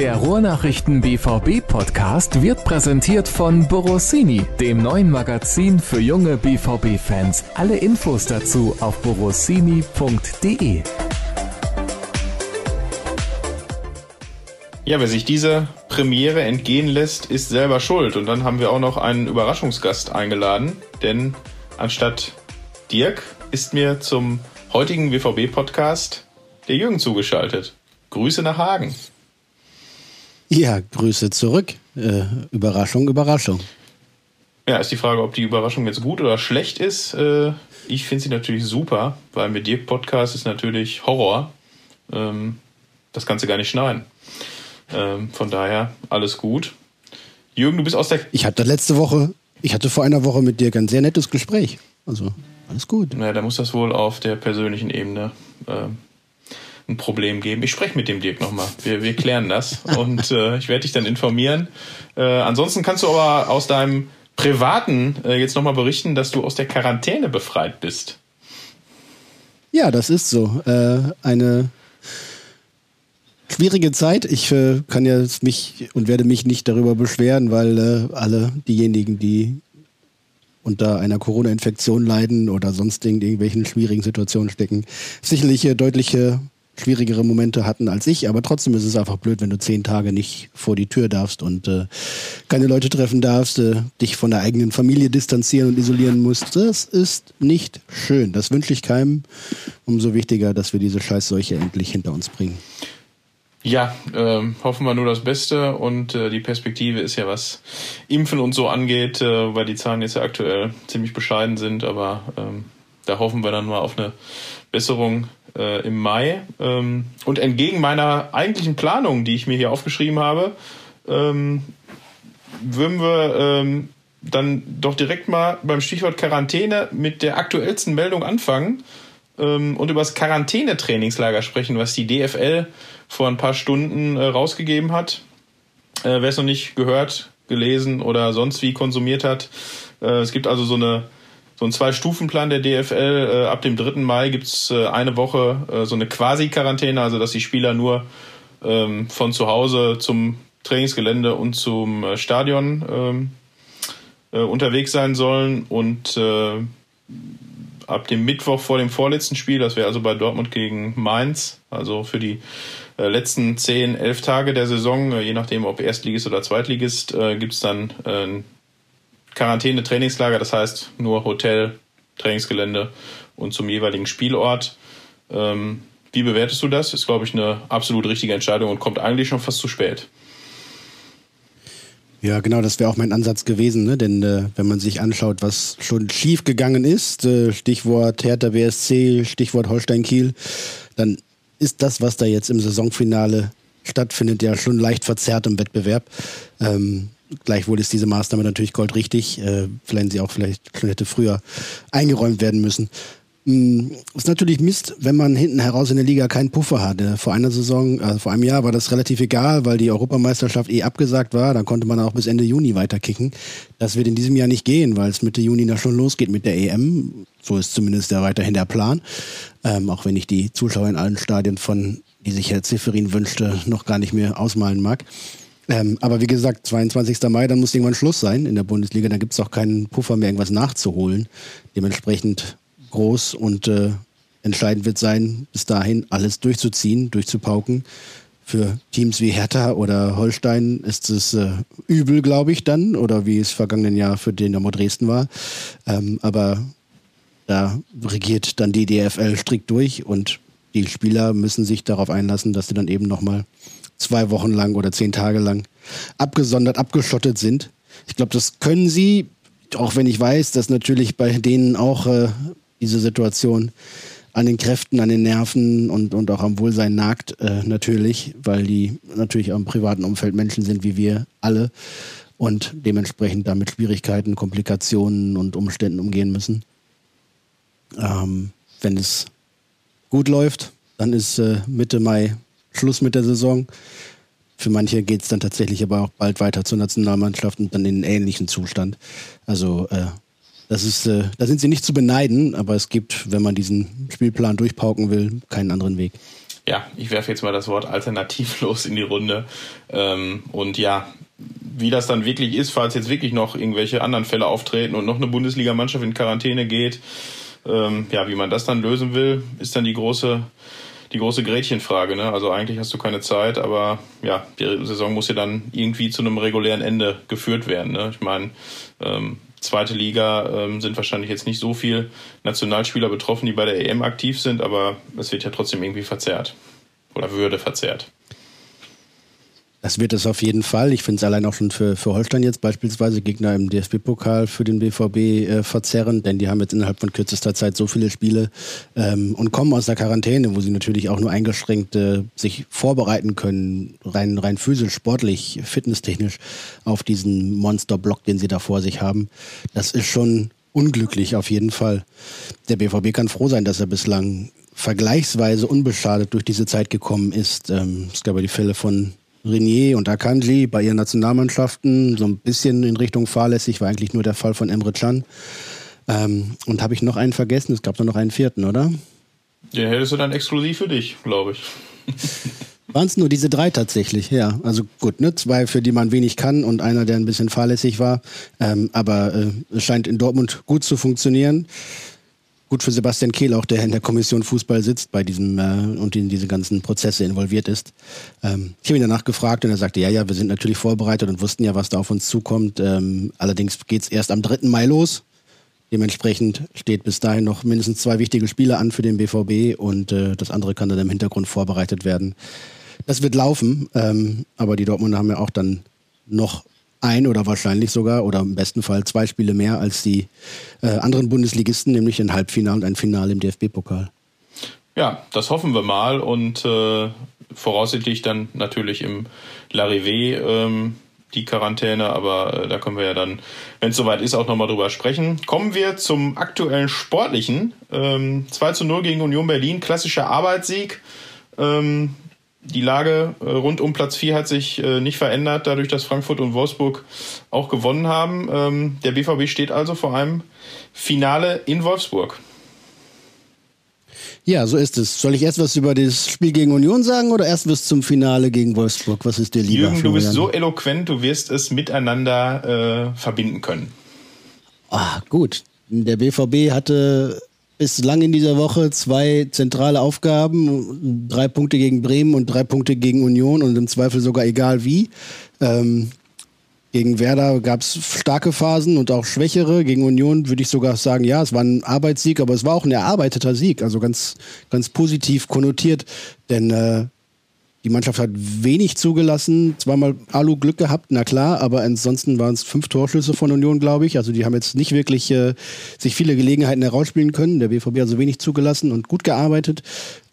Der Ruhrnachrichten BVB Podcast wird präsentiert von Borossini, dem neuen Magazin für junge BVB Fans. Alle Infos dazu auf borossini.de. Ja, wer sich diese Premiere entgehen lässt, ist selber schuld. Und dann haben wir auch noch einen Überraschungsgast eingeladen, denn anstatt Dirk ist mir zum heutigen BVB-Podcast der Jürgen zugeschaltet. Grüße nach Hagen. Ja, Grüße zurück. Äh, Überraschung, Überraschung. Ja, ist die Frage, ob die Überraschung jetzt gut oder schlecht ist. Äh, ich finde sie natürlich super, weil mit dir Podcast ist natürlich Horror. Ähm, das kannst du gar nicht schneiden. Ähm, von daher alles gut. Jürgen, du bist aus der. Ich hatte letzte Woche, ich hatte vor einer Woche mit dir ein sehr nettes Gespräch. Also alles gut. Naja, da muss das wohl auf der persönlichen Ebene ähm, ein Problem geben. Ich spreche mit dem Dirk nochmal. Wir, wir klären das und äh, ich werde dich dann informieren. Äh, ansonsten kannst du aber aus deinem privaten äh, jetzt nochmal berichten, dass du aus der Quarantäne befreit bist. Ja, das ist so. Äh, eine schwierige Zeit. Ich äh, kann ja mich und werde mich nicht darüber beschweren, weil äh, alle diejenigen, die unter einer Corona-Infektion leiden oder sonst in irgendwelchen schwierigen Situationen stecken, sicherlich deutliche schwierigere Momente hatten als ich, aber trotzdem ist es einfach blöd, wenn du zehn Tage nicht vor die Tür darfst und äh, keine Leute treffen darfst, äh, dich von der eigenen Familie distanzieren und isolieren musst. Das ist nicht schön. Das wünsche ich keinem. Umso wichtiger, dass wir diese Scheißseuche endlich hinter uns bringen. Ja, äh, hoffen wir nur das Beste und äh, die Perspektive ist ja, was Impfen und so angeht, äh, weil die Zahlen jetzt ja aktuell ziemlich bescheiden sind, aber ähm, da hoffen wir dann mal auf eine Besserung äh, im Mai. Ähm, und entgegen meiner eigentlichen Planung, die ich mir hier aufgeschrieben habe, ähm, würden wir ähm, dann doch direkt mal beim Stichwort Quarantäne mit der aktuellsten Meldung anfangen ähm, und über das Quarantänetrainingslager sprechen, was die DFL vor ein paar Stunden äh, rausgegeben hat. Äh, Wer es noch nicht gehört, gelesen oder sonst wie konsumiert hat, äh, es gibt also so eine so ein Zwei-Stufen-Plan der DFL. Äh, ab dem 3. Mai gibt's äh, eine Woche äh, so eine Quasi-Quarantäne, also dass die Spieler nur ähm, von zu Hause zum Trainingsgelände und zum Stadion ähm, äh, unterwegs sein sollen. Und ab dem Mittwoch vor dem vorletzten Spiel, das wäre also bei Dortmund gegen Mainz, also für die letzten zehn, elf Tage der Saison, je nachdem ob Erstligist oder Zweitligist, äh, gibt's dann ein Quarantäne-Trainingslager, das heißt nur Hotel, Trainingsgelände und zum jeweiligen Spielort. Ähm, wie bewertest du das? Ist, glaube ich, eine absolut richtige Entscheidung und kommt eigentlich schon fast zu spät. Ja, genau, das wäre auch mein Ansatz gewesen, ne? denn äh, wenn man sich anschaut, was schon schief gegangen ist, äh, Stichwort Hertha BSC, Stichwort Holstein Kiel, dann ist das, was da jetzt im Saisonfinale stattfindet, ja schon leicht verzerrt im Wettbewerb. Ähm, gleichwohl ist diese Maßnahme natürlich goldrichtig, äh, wenn sie auch vielleicht schon hätte früher eingeräumt werden müssen. Mm, ist natürlich Mist, wenn man hinten heraus in der Liga keinen Puffer hatte. Vor einer Saison, also vor einem Jahr war das relativ egal, weil die Europameisterschaft eh abgesagt war. Dann konnte man auch bis Ende Juni weiterkicken. Das wird in diesem Jahr nicht gehen, weil es Mitte Juni da schon losgeht mit der EM. So ist zumindest ja weiterhin der Plan. Ähm, auch wenn ich die Zuschauer in allen Stadien von, die sich Herr Zifferin wünschte, noch gar nicht mehr ausmalen mag. Ähm, aber wie gesagt, 22. Mai, dann muss irgendwann Schluss sein in der Bundesliga. Da gibt es auch keinen Puffer mehr, irgendwas nachzuholen. Dementsprechend groß und äh, entscheidend wird sein, bis dahin alles durchzuziehen, durchzupauken. Für Teams wie Hertha oder Holstein ist es äh, übel, glaube ich, dann, oder wie es vergangenen Jahr für Dynamo Dresden war. Ähm, aber da regiert dann die DFL strikt durch und die Spieler müssen sich darauf einlassen, dass sie dann eben nochmal zwei Wochen lang oder zehn Tage lang abgesondert, abgeschottet sind. Ich glaube, das können sie, auch wenn ich weiß, dass natürlich bei denen auch äh, diese Situation an den Kräften, an den Nerven und, und auch am Wohlsein nagt, äh, natürlich, weil die natürlich im privaten Umfeld Menschen sind wie wir alle und dementsprechend damit Schwierigkeiten, Komplikationen und Umständen umgehen müssen. Ähm, wenn es gut läuft, dann ist äh, Mitte Mai Schluss mit der Saison. Für manche geht es dann tatsächlich aber auch bald weiter zur Nationalmannschaft und dann in einen ähnlichen Zustand. Also äh, das ist, äh, da sind sie nicht zu beneiden, aber es gibt, wenn man diesen Spielplan durchpauken will, keinen anderen Weg. ja, ich werfe jetzt mal das Wort alternativlos in die Runde. Ähm, und ja, wie das dann wirklich ist, falls jetzt wirklich noch irgendwelche anderen Fälle auftreten und noch eine Bundesligamannschaft in Quarantäne geht, ähm, ja, wie man das dann lösen will, ist dann die große, die große Gretchenfrage. Ne? Also eigentlich hast du keine Zeit, aber ja, die Saison muss ja dann irgendwie zu einem regulären Ende geführt werden. Ne? Ich meine, ähm, zweite Liga ähm, sind wahrscheinlich jetzt nicht so viel Nationalspieler betroffen, die bei der EM aktiv sind, aber es wird ja trotzdem irgendwie verzerrt oder würde verzerrt. Das wird es auf jeden Fall. Ich finde es allein auch schon für, für Holstein jetzt beispielsweise Gegner im DFB-Pokal für den BVB äh, verzerrend, denn die haben jetzt innerhalb von kürzester Zeit so viele Spiele ähm, und kommen aus der Quarantäne, wo sie natürlich auch nur eingeschränkt äh, sich vorbereiten können, rein, rein physisch, sportlich, fitnesstechnisch auf diesen Monsterblock, den sie da vor sich haben. Das ist schon unglücklich auf jeden Fall. Der BVB kann froh sein, dass er bislang vergleichsweise unbeschadet durch diese Zeit gekommen ist. Ähm, es gab ja die Fälle von Renier und Akanji bei ihren Nationalmannschaften. So ein bisschen in Richtung fahrlässig war eigentlich nur der Fall von Emre Can. Ähm, und habe ich noch einen vergessen? Es gab doch noch einen vierten, oder? Den hättest du dann exklusiv für dich, glaube ich. Waren es nur diese drei tatsächlich, ja. Also gut, ne? Zwei, für die man wenig kann und einer, der ein bisschen fahrlässig war. Ähm, aber äh, es scheint in Dortmund gut zu funktionieren gut für Sebastian Kehl auch, der in der Kommission Fußball sitzt bei diesem äh, und in diese ganzen Prozesse involviert ist. Ähm, ich habe ihn danach gefragt und er sagte, ja, ja, wir sind natürlich vorbereitet und wussten ja, was da auf uns zukommt. Ähm, allerdings geht es erst am 3. Mai los. Dementsprechend steht bis dahin noch mindestens zwei wichtige Spiele an für den BVB und äh, das andere kann dann im Hintergrund vorbereitet werden. Das wird laufen, ähm, aber die Dortmunder haben ja auch dann noch ein oder wahrscheinlich sogar oder im besten Fall zwei Spiele mehr als die äh, anderen Bundesligisten, nämlich ein Halbfinale und ein Finale im DFB-Pokal. Ja, das hoffen wir mal und äh, voraussichtlich dann natürlich im Larrivé ähm, die Quarantäne, aber äh, da können wir ja dann, wenn es soweit ist, auch nochmal drüber sprechen. Kommen wir zum aktuellen Sportlichen. Ähm, 2 zu 0 gegen Union Berlin, klassischer Arbeitssieg. Ähm, die Lage äh, rund um Platz 4 hat sich äh, nicht verändert, dadurch, dass Frankfurt und Wolfsburg auch gewonnen haben. Ähm, der BVB steht also vor einem Finale in Wolfsburg. Ja, so ist es. Soll ich erst was über das Spiel gegen Union sagen oder erst was zum Finale gegen Wolfsburg? Was ist dir lieber? Jürgen, du bist so eloquent, du wirst es miteinander äh, verbinden können. Ah, gut. Der BVB hatte bislang in dieser Woche zwei zentrale Aufgaben, drei Punkte gegen Bremen und drei Punkte gegen Union und im Zweifel sogar egal wie. Ähm, gegen Werder gab es starke Phasen und auch schwächere. Gegen Union würde ich sogar sagen, ja, es war ein Arbeitssieg, aber es war auch ein erarbeiteter Sieg, also ganz, ganz positiv konnotiert, denn äh, die Mannschaft hat wenig zugelassen, zweimal Alu Glück gehabt, na klar, aber ansonsten waren es fünf Torschüsse von Union, glaube ich. Also die haben jetzt nicht wirklich äh, sich viele Gelegenheiten herausspielen können. Der BVB hat so wenig zugelassen und gut gearbeitet.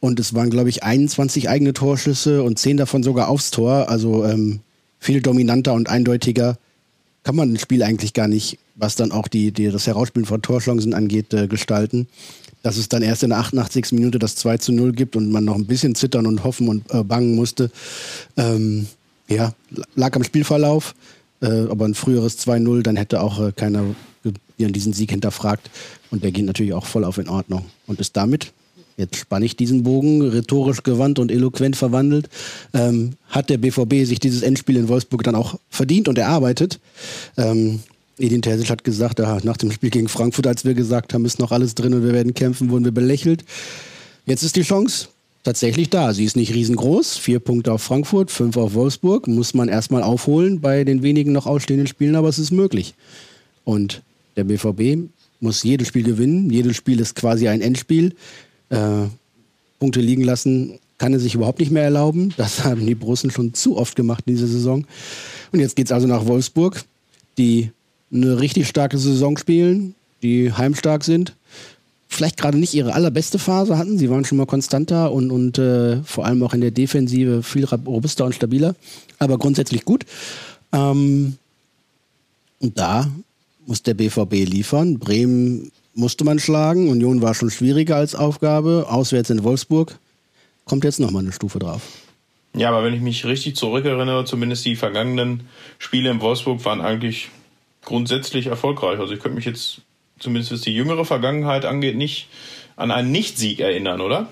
Und es waren, glaube ich, 21 eigene Torschüsse und zehn davon sogar aufs Tor. Also ähm, viel dominanter und eindeutiger kann man ein Spiel eigentlich gar nicht, was dann auch die, die das Herausspielen von Torchancen angeht, äh, gestalten dass es dann erst in der 88. Minute das 2 zu 0 gibt und man noch ein bisschen zittern und hoffen und äh, bangen musste. Ähm, ja, lag am Spielverlauf, äh, aber ein früheres 2-0, dann hätte auch äh, keiner diesen Sieg hinterfragt und der geht natürlich auch voll auf in Ordnung und ist damit jetzt spanne ich diesen Bogen, rhetorisch gewandt und eloquent verwandelt, ähm, hat der BVB sich dieses Endspiel in Wolfsburg dann auch verdient und erarbeitet. Ähm, Edin Terzic hat gesagt, ja, nach dem Spiel gegen Frankfurt, als wir gesagt haben, ist noch alles drin und wir werden kämpfen, wurden wir belächelt. Jetzt ist die Chance tatsächlich da. Sie ist nicht riesengroß. Vier Punkte auf Frankfurt, fünf auf Wolfsburg. Muss man erstmal aufholen bei den wenigen noch ausstehenden Spielen, aber es ist möglich. Und der BVB muss jedes Spiel gewinnen. Jedes Spiel ist quasi ein Endspiel. Äh, Punkte liegen lassen kann er sich überhaupt nicht mehr erlauben. Das haben die Borussen schon zu oft gemacht in dieser Saison. Und jetzt geht es also nach Wolfsburg, die eine richtig starke Saison spielen, die heimstark sind. Vielleicht gerade nicht ihre allerbeste Phase hatten. Sie waren schon mal konstanter und, und äh, vor allem auch in der Defensive viel robuster und stabiler, aber grundsätzlich gut. Ähm, und da muss der BVB liefern. Bremen musste man schlagen. Union war schon schwieriger als Aufgabe. Auswärts in Wolfsburg kommt jetzt nochmal eine Stufe drauf. Ja, aber wenn ich mich richtig zurückerinnere, zumindest die vergangenen Spiele in Wolfsburg waren eigentlich grundsätzlich erfolgreich. Also ich könnte mich jetzt, zumindest was die jüngere Vergangenheit angeht, nicht an einen Nicht-Sieg erinnern, oder?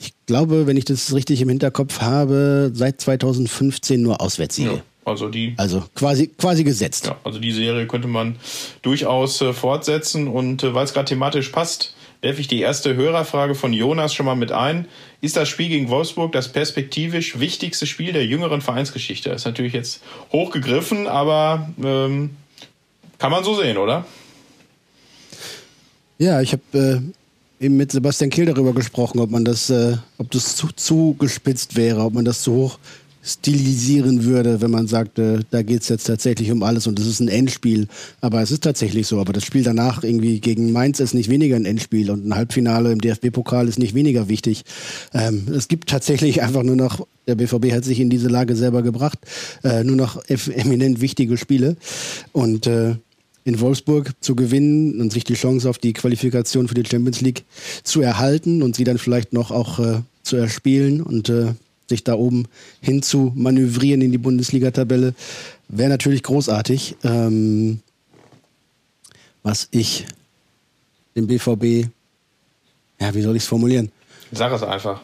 Ich glaube, wenn ich das richtig im Hinterkopf habe, seit 2015 nur Auswärtssiege. Ja. Also die. Also quasi, quasi gesetzt. Ja, also die Serie könnte man durchaus äh, fortsetzen und äh, weil es gerade thematisch passt, werfe ich die erste Hörerfrage von Jonas schon mal mit ein. Ist das Spiel gegen Wolfsburg das perspektivisch wichtigste Spiel der jüngeren Vereinsgeschichte? Ist natürlich jetzt hochgegriffen, aber ähm, kann man so sehen, oder? Ja, ich habe äh, eben mit Sebastian Kehl darüber gesprochen, ob man das, äh, ob das zu, zu gespitzt wäre, ob man das zu hoch stilisieren würde, wenn man sagt, äh, da geht es jetzt tatsächlich um alles und es ist ein Endspiel. Aber es ist tatsächlich so. Aber das Spiel danach irgendwie gegen Mainz ist nicht weniger ein Endspiel und ein Halbfinale im DFB-Pokal ist nicht weniger wichtig. Ähm, es gibt tatsächlich einfach nur noch, der BVB hat sich in diese Lage selber gebracht, äh, nur noch eminent wichtige Spiele. Und äh, in Wolfsburg zu gewinnen und sich die Chance auf die Qualifikation für die Champions League zu erhalten und sie dann vielleicht noch auch äh, zu erspielen und äh, sich da oben hin zu manövrieren in die Bundesliga-Tabelle, wäre natürlich großartig. Ähm, was ich dem BVB, ja, wie soll ich es formulieren? Sag es einfach.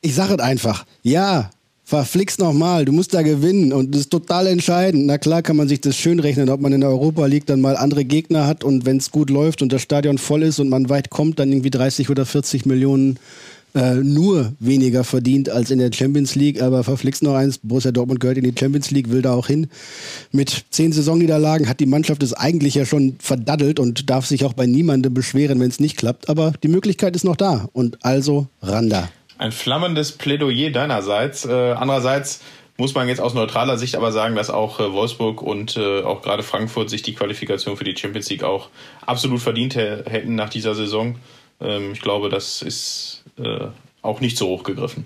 Ich sage es einfach. Ja, verflixt nochmal, du musst da gewinnen und das ist total entscheidend. Na klar kann man sich das schön rechnen, ob man in der Europa League dann mal andere Gegner hat und wenn es gut läuft und das Stadion voll ist und man weit kommt, dann irgendwie 30 oder 40 Millionen äh, nur weniger verdient als in der Champions League, aber verflixt noch eins, Borussia Dortmund gehört in die Champions League, will da auch hin. Mit zehn Saisonniederlagen hat die Mannschaft es eigentlich ja schon verdaddelt und darf sich auch bei niemandem beschweren, wenn es nicht klappt, aber die Möglichkeit ist noch da und also Randa. Ein flammendes Plädoyer deinerseits. Äh, andererseits muss man jetzt aus neutraler Sicht aber sagen, dass auch äh, Wolfsburg und äh, auch gerade Frankfurt sich die Qualifikation für die Champions League auch absolut verdient hätten nach dieser Saison. Ähm, ich glaube, das ist äh, auch nicht so hoch gegriffen.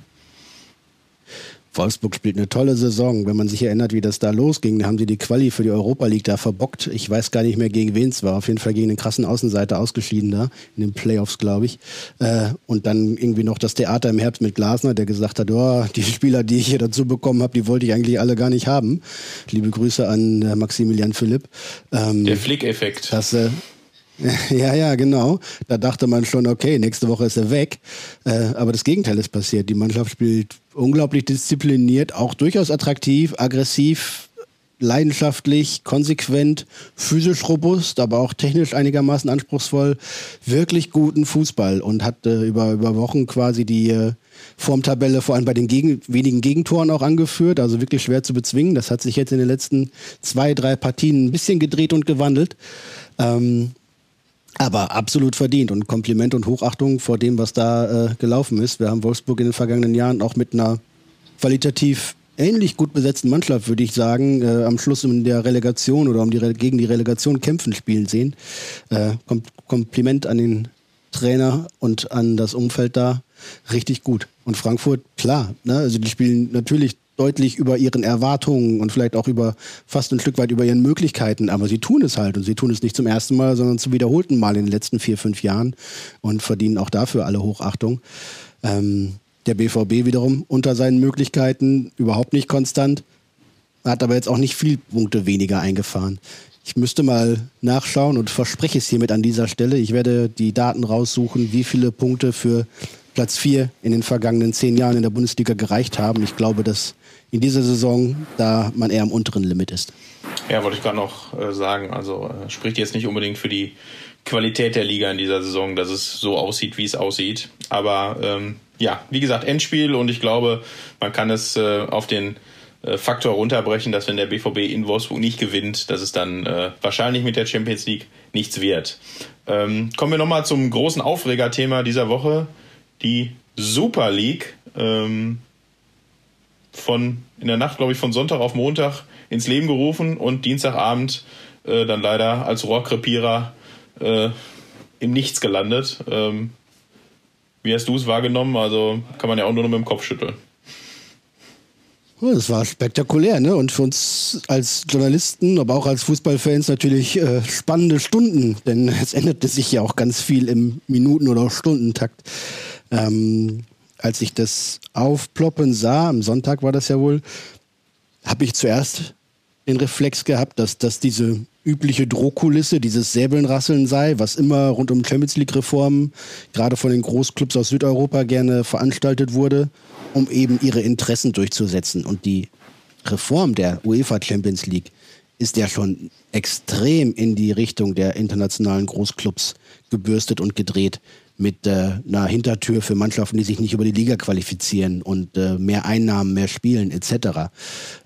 Wolfsburg spielt eine tolle Saison. Wenn man sich erinnert, wie das da losging, da haben sie die Quali für die Europa League da verbockt. Ich weiß gar nicht mehr, gegen wen es war. Auf jeden Fall gegen einen krassen Außenseiter ausgeschieden da, in den Playoffs, glaube ich. Äh, und dann irgendwie noch das Theater im Herbst mit Glasner, der gesagt hat, oh, die Spieler, die ich hier dazu bekommen habe, die wollte ich eigentlich alle gar nicht haben. Liebe Grüße an äh, Maximilian Philipp. Ähm, Der Flick-Effekt. Das, äh, Ja, ja, genau. Da dachte man schon, okay, nächste Woche ist er weg. Äh, aber das Gegenteil ist passiert. Die Mannschaft spielt unglaublich diszipliniert, auch durchaus attraktiv, aggressiv, leidenschaftlich, konsequent, physisch robust, aber auch technisch einigermaßen anspruchsvoll. Wirklich guten Fußball und hat äh, über, über Wochen quasi die äh, Formtabelle vor allem bei den Gegen wenigen Gegentoren auch angeführt. Also wirklich schwer zu bezwingen. Das hat sich jetzt in den letzten zwei, drei Partien ein bisschen gedreht und gewandelt. Ähm, aber absolut verdient und Kompliment und Hochachtung vor dem, was da äh, gelaufen ist. Wir haben Wolfsburg in den vergangenen Jahren auch mit einer qualitativ ähnlich gut besetzten Mannschaft, würde ich sagen, äh, am Schluss in der Relegation oder um die Re gegen die Relegation kämpfen spielen sehen. Äh, Kom Kompliment an den Trainer und an das Umfeld da. Richtig gut. Und Frankfurt, klar, ne? also die spielen natürlich deutlich über ihren Erwartungen und vielleicht auch über fast ein Stück weit über ihren Möglichkeiten. Aber sie tun es halt und sie tun es nicht zum ersten Mal, sondern zum wiederholten Mal in den letzten vier, fünf Jahren und verdienen auch dafür alle Hochachtung. Ähm, der BVB wiederum unter seinen Möglichkeiten überhaupt nicht konstant, hat aber jetzt auch nicht viel Punkte weniger eingefahren. Ich müsste mal nachschauen und verspreche es hiermit an dieser Stelle. Ich werde die Daten raussuchen, wie viele Punkte für Platz 4 in den vergangenen zehn Jahren in der Bundesliga gereicht haben. Ich glaube, dass in dieser Saison da man eher am unteren Limit ist. Ja, wollte ich gerade noch äh, sagen. Also äh, spricht jetzt nicht unbedingt für die Qualität der Liga in dieser Saison, dass es so aussieht, wie es aussieht. Aber ähm, ja, wie gesagt, Endspiel und ich glaube, man kann es äh, auf den äh, Faktor runterbrechen, dass wenn der BVB in Wolfsburg nicht gewinnt, dass es dann äh, wahrscheinlich mit der Champions League nichts wird. Ähm, kommen wir nochmal zum großen Aufregerthema dieser Woche, die Super League. Ähm, von in der Nacht, glaube ich, von Sonntag auf Montag ins Leben gerufen und Dienstagabend äh, dann leider als Rohrkrepierer äh, im Nichts gelandet. Ähm, wie hast du es wahrgenommen? Also kann man ja auch nur noch mit dem Kopf schütteln. Oh, das war spektakulär, ne? Und für uns als Journalisten, aber auch als Fußballfans natürlich äh, spannende Stunden, denn es änderte sich ja auch ganz viel im Minuten- oder Stundentakt. Ähm, als ich das aufploppen sah, am Sonntag war das ja wohl, habe ich zuerst den Reflex gehabt, dass, dass diese übliche Drohkulisse, dieses Säbelnrasseln sei, was immer rund um Champions League-Reformen, gerade von den Großclubs aus Südeuropa gerne veranstaltet wurde, um eben ihre Interessen durchzusetzen. Und die Reform der UEFA Champions League ist ja schon extrem in die Richtung der internationalen Großclubs gebürstet und gedreht mit äh, einer Hintertür für Mannschaften, die sich nicht über die Liga qualifizieren und äh, mehr Einnahmen, mehr Spielen etc.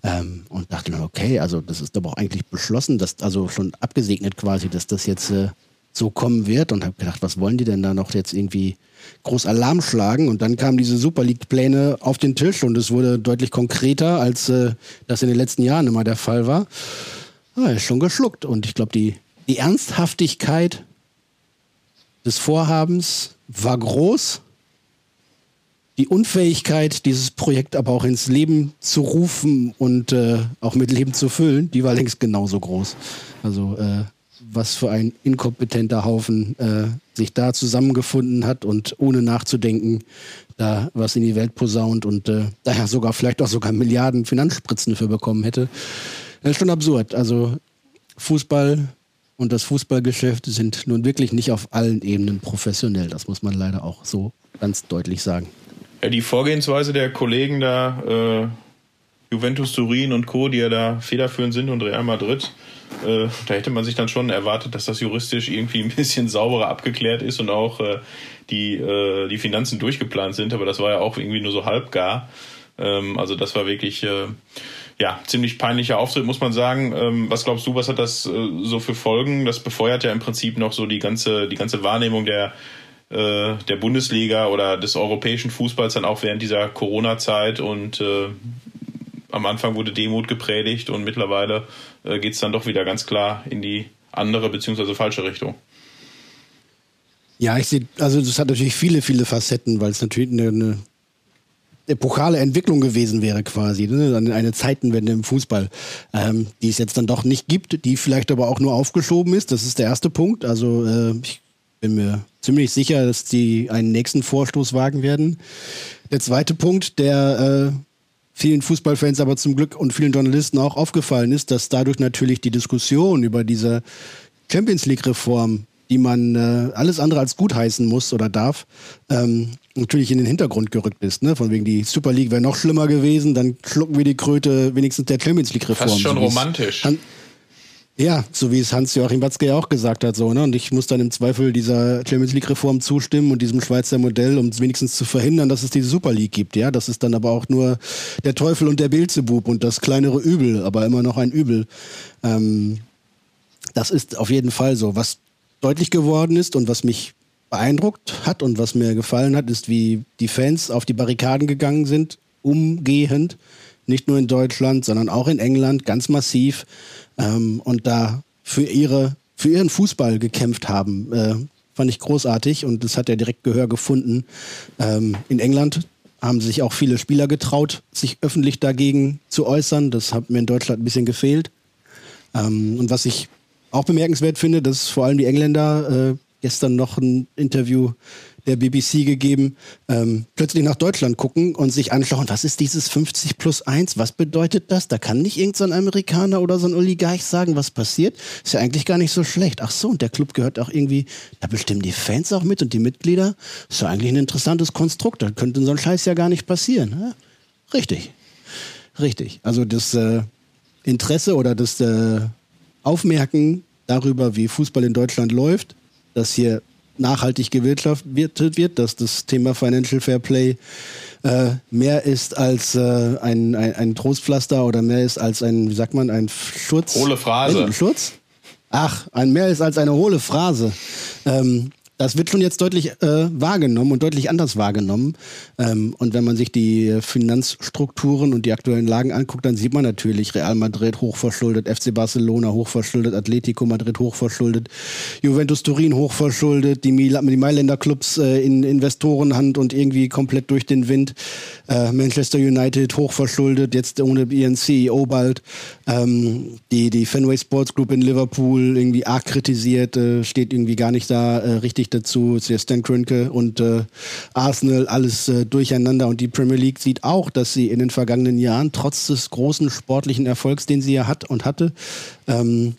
Ähm, und dachte dann, okay, also das ist aber auch eigentlich beschlossen, dass also schon abgesegnet quasi, dass das jetzt äh, so kommen wird und habe gedacht, was wollen die denn da noch jetzt irgendwie groß Alarm schlagen? Und dann kamen diese Super League-Pläne auf den Tisch und es wurde deutlich konkreter, als äh, das in den letzten Jahren immer der Fall war. Ah, ist schon geschluckt und ich glaube, die, die Ernsthaftigkeit des Vorhabens war groß. Die Unfähigkeit, dieses Projekt aber auch ins Leben zu rufen und äh, auch mit Leben zu füllen, die war längst genauso groß. Also äh, was für ein inkompetenter Haufen äh, sich da zusammengefunden hat und ohne nachzudenken da was in die Welt posaunt und äh, daher sogar vielleicht auch sogar Milliarden Finanzspritzen für bekommen hätte. Das ist schon absurd. Also Fußball und das Fußballgeschäft sind nun wirklich nicht auf allen Ebenen professionell. Das muss man leider auch so ganz deutlich sagen. Ja, die Vorgehensweise der Kollegen da, äh, Juventus Turin und Co., die ja da federführend sind und Real Madrid, äh, da hätte man sich dann schon erwartet, dass das juristisch irgendwie ein bisschen sauberer abgeklärt ist und auch äh, die, äh, die Finanzen durchgeplant sind. Aber das war ja auch irgendwie nur so halbgar. Ähm, also das war wirklich äh, ja, ziemlich peinlicher Auftritt, muss man sagen. Ähm, was glaubst du, was hat das äh, so für Folgen? Das befeuert ja im Prinzip noch so die ganze, die ganze Wahrnehmung der, äh, der Bundesliga oder des europäischen Fußballs dann auch während dieser Corona-Zeit und äh, am Anfang wurde Demut gepredigt und mittlerweile äh, geht es dann doch wieder ganz klar in die andere beziehungsweise falsche Richtung. Ja, ich sehe, also das hat natürlich viele, viele Facetten, weil es natürlich eine, eine epochale Entwicklung gewesen wäre quasi, ne? eine Zeitenwende im Fußball, ähm, die es jetzt dann doch nicht gibt, die vielleicht aber auch nur aufgeschoben ist. Das ist der erste Punkt. Also äh, ich bin mir ziemlich sicher, dass die einen nächsten Vorstoß wagen werden. Der zweite Punkt, der äh, vielen Fußballfans aber zum Glück und vielen Journalisten auch aufgefallen ist, dass dadurch natürlich die Diskussion über diese Champions League-Reform, die man äh, alles andere als gutheißen muss oder darf, ähm, natürlich in den Hintergrund gerückt ist. Ne? Von wegen die Super League wäre noch schlimmer gewesen, dann schlucken wir die Kröte wenigstens der Champions League-Reform. Fast schon so romantisch. Han ja, so wie es Hans-Joachim Watzke ja auch gesagt hat. so ne? Und ich muss dann im Zweifel dieser Champions League-Reform zustimmen und diesem Schweizer Modell, um wenigstens zu verhindern, dass es diese Super League gibt. Ja, Das ist dann aber auch nur der Teufel und der Beelzebub und das kleinere Übel, aber immer noch ein Übel. Ähm, das ist auf jeden Fall so. Was deutlich geworden ist und was mich beeindruckt hat und was mir gefallen hat, ist, wie die Fans auf die Barrikaden gegangen sind, umgehend, nicht nur in Deutschland, sondern auch in England, ganz massiv ähm, und da für ihre für ihren Fußball gekämpft haben. Äh, fand ich großartig und es hat ja direkt Gehör gefunden. Ähm, in England haben sich auch viele Spieler getraut, sich öffentlich dagegen zu äußern. Das hat mir in Deutschland ein bisschen gefehlt. Ähm, und was ich auch bemerkenswert finde, dass vor allem die Engländer äh, gestern noch ein Interview der BBC gegeben, ähm, plötzlich nach Deutschland gucken und sich anschauen, was ist dieses 50 plus 1, was bedeutet das? Da kann nicht irgendein so Amerikaner oder so ein Oligarch sagen, was passiert. Ist ja eigentlich gar nicht so schlecht. Ach so, und der Club gehört auch irgendwie, da bestimmen die Fans auch mit und die Mitglieder. Ist ja eigentlich ein interessantes Konstrukt, da könnte so ein Scheiß ja gar nicht passieren. Ja? Richtig, richtig. Also das äh, Interesse oder das äh, Aufmerken darüber, wie Fußball in Deutschland läuft, dass hier nachhaltig gewirtschaftet wird, dass das Thema Financial Fair Play äh, mehr ist als äh, ein, ein, ein, Trostpflaster oder mehr ist als ein, wie sagt man, ein Schutz. Hohle Phrase. Ein Schutz? Ach, ein mehr ist als eine hohle Phrase. Ähm, das wird schon jetzt deutlich äh, wahrgenommen und deutlich anders wahrgenommen. Ähm, und wenn man sich die Finanzstrukturen und die aktuellen Lagen anguckt, dann sieht man natürlich Real Madrid hochverschuldet, FC Barcelona hochverschuldet, Atletico Madrid hochverschuldet, Juventus Turin hochverschuldet, die, Mil die Mailänder Clubs äh, in Investorenhand und irgendwie komplett durch den Wind, äh, Manchester United hochverschuldet, jetzt ohne ihren CEO bald, ähm, die, die Fenway Sports Group in Liverpool irgendwie arg kritisiert, äh, steht irgendwie gar nicht da äh, richtig dazu, der Stan Kroenke und äh, Arsenal, alles äh, durcheinander. Und die Premier League sieht auch, dass sie in den vergangenen Jahren, trotz des großen sportlichen Erfolgs, den sie ja hat und hatte, ähm,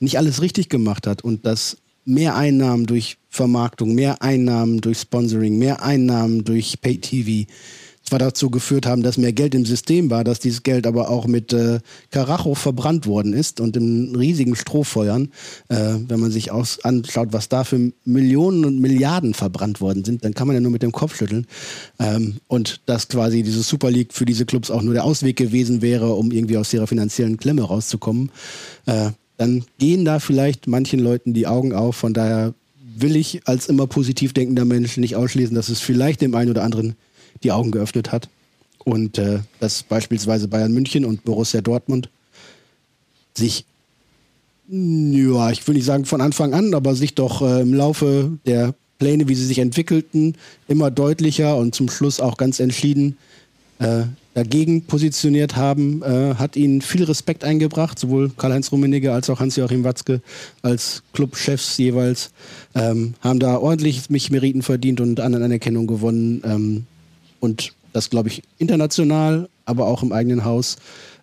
nicht alles richtig gemacht hat und dass mehr Einnahmen durch Vermarktung, mehr Einnahmen durch Sponsoring, mehr Einnahmen durch Pay-TV zwar dazu geführt haben, dass mehr Geld im System war, dass dieses Geld aber auch mit äh, Karacho verbrannt worden ist und in riesigen Strohfeuern, äh, wenn man sich aus, anschaut, was da für Millionen und Milliarden verbrannt worden sind, dann kann man ja nur mit dem Kopf schütteln. Ähm, und dass quasi diese Super League für diese Clubs auch nur der Ausweg gewesen wäre, um irgendwie aus ihrer finanziellen Klemme rauszukommen, äh, dann gehen da vielleicht manchen Leuten die Augen auf. Von daher will ich als immer positiv denkender Mensch nicht ausschließen, dass es vielleicht dem einen oder anderen die Augen geöffnet hat. Und äh, dass beispielsweise Bayern München und Borussia Dortmund sich, ja, ich will nicht sagen von Anfang an, aber sich doch äh, im Laufe der Pläne, wie sie sich entwickelten, immer deutlicher und zum Schluss auch ganz entschieden äh, dagegen positioniert haben, äh, hat ihnen viel Respekt eingebracht, sowohl Karl-Heinz Rummenigge als auch Hans-Joachim Watzke als Clubchefs jeweils, ähm, haben da ordentlich mich Meriten verdient und an Anerkennung gewonnen. Ähm, und das, glaube ich, international, aber auch im eigenen Haus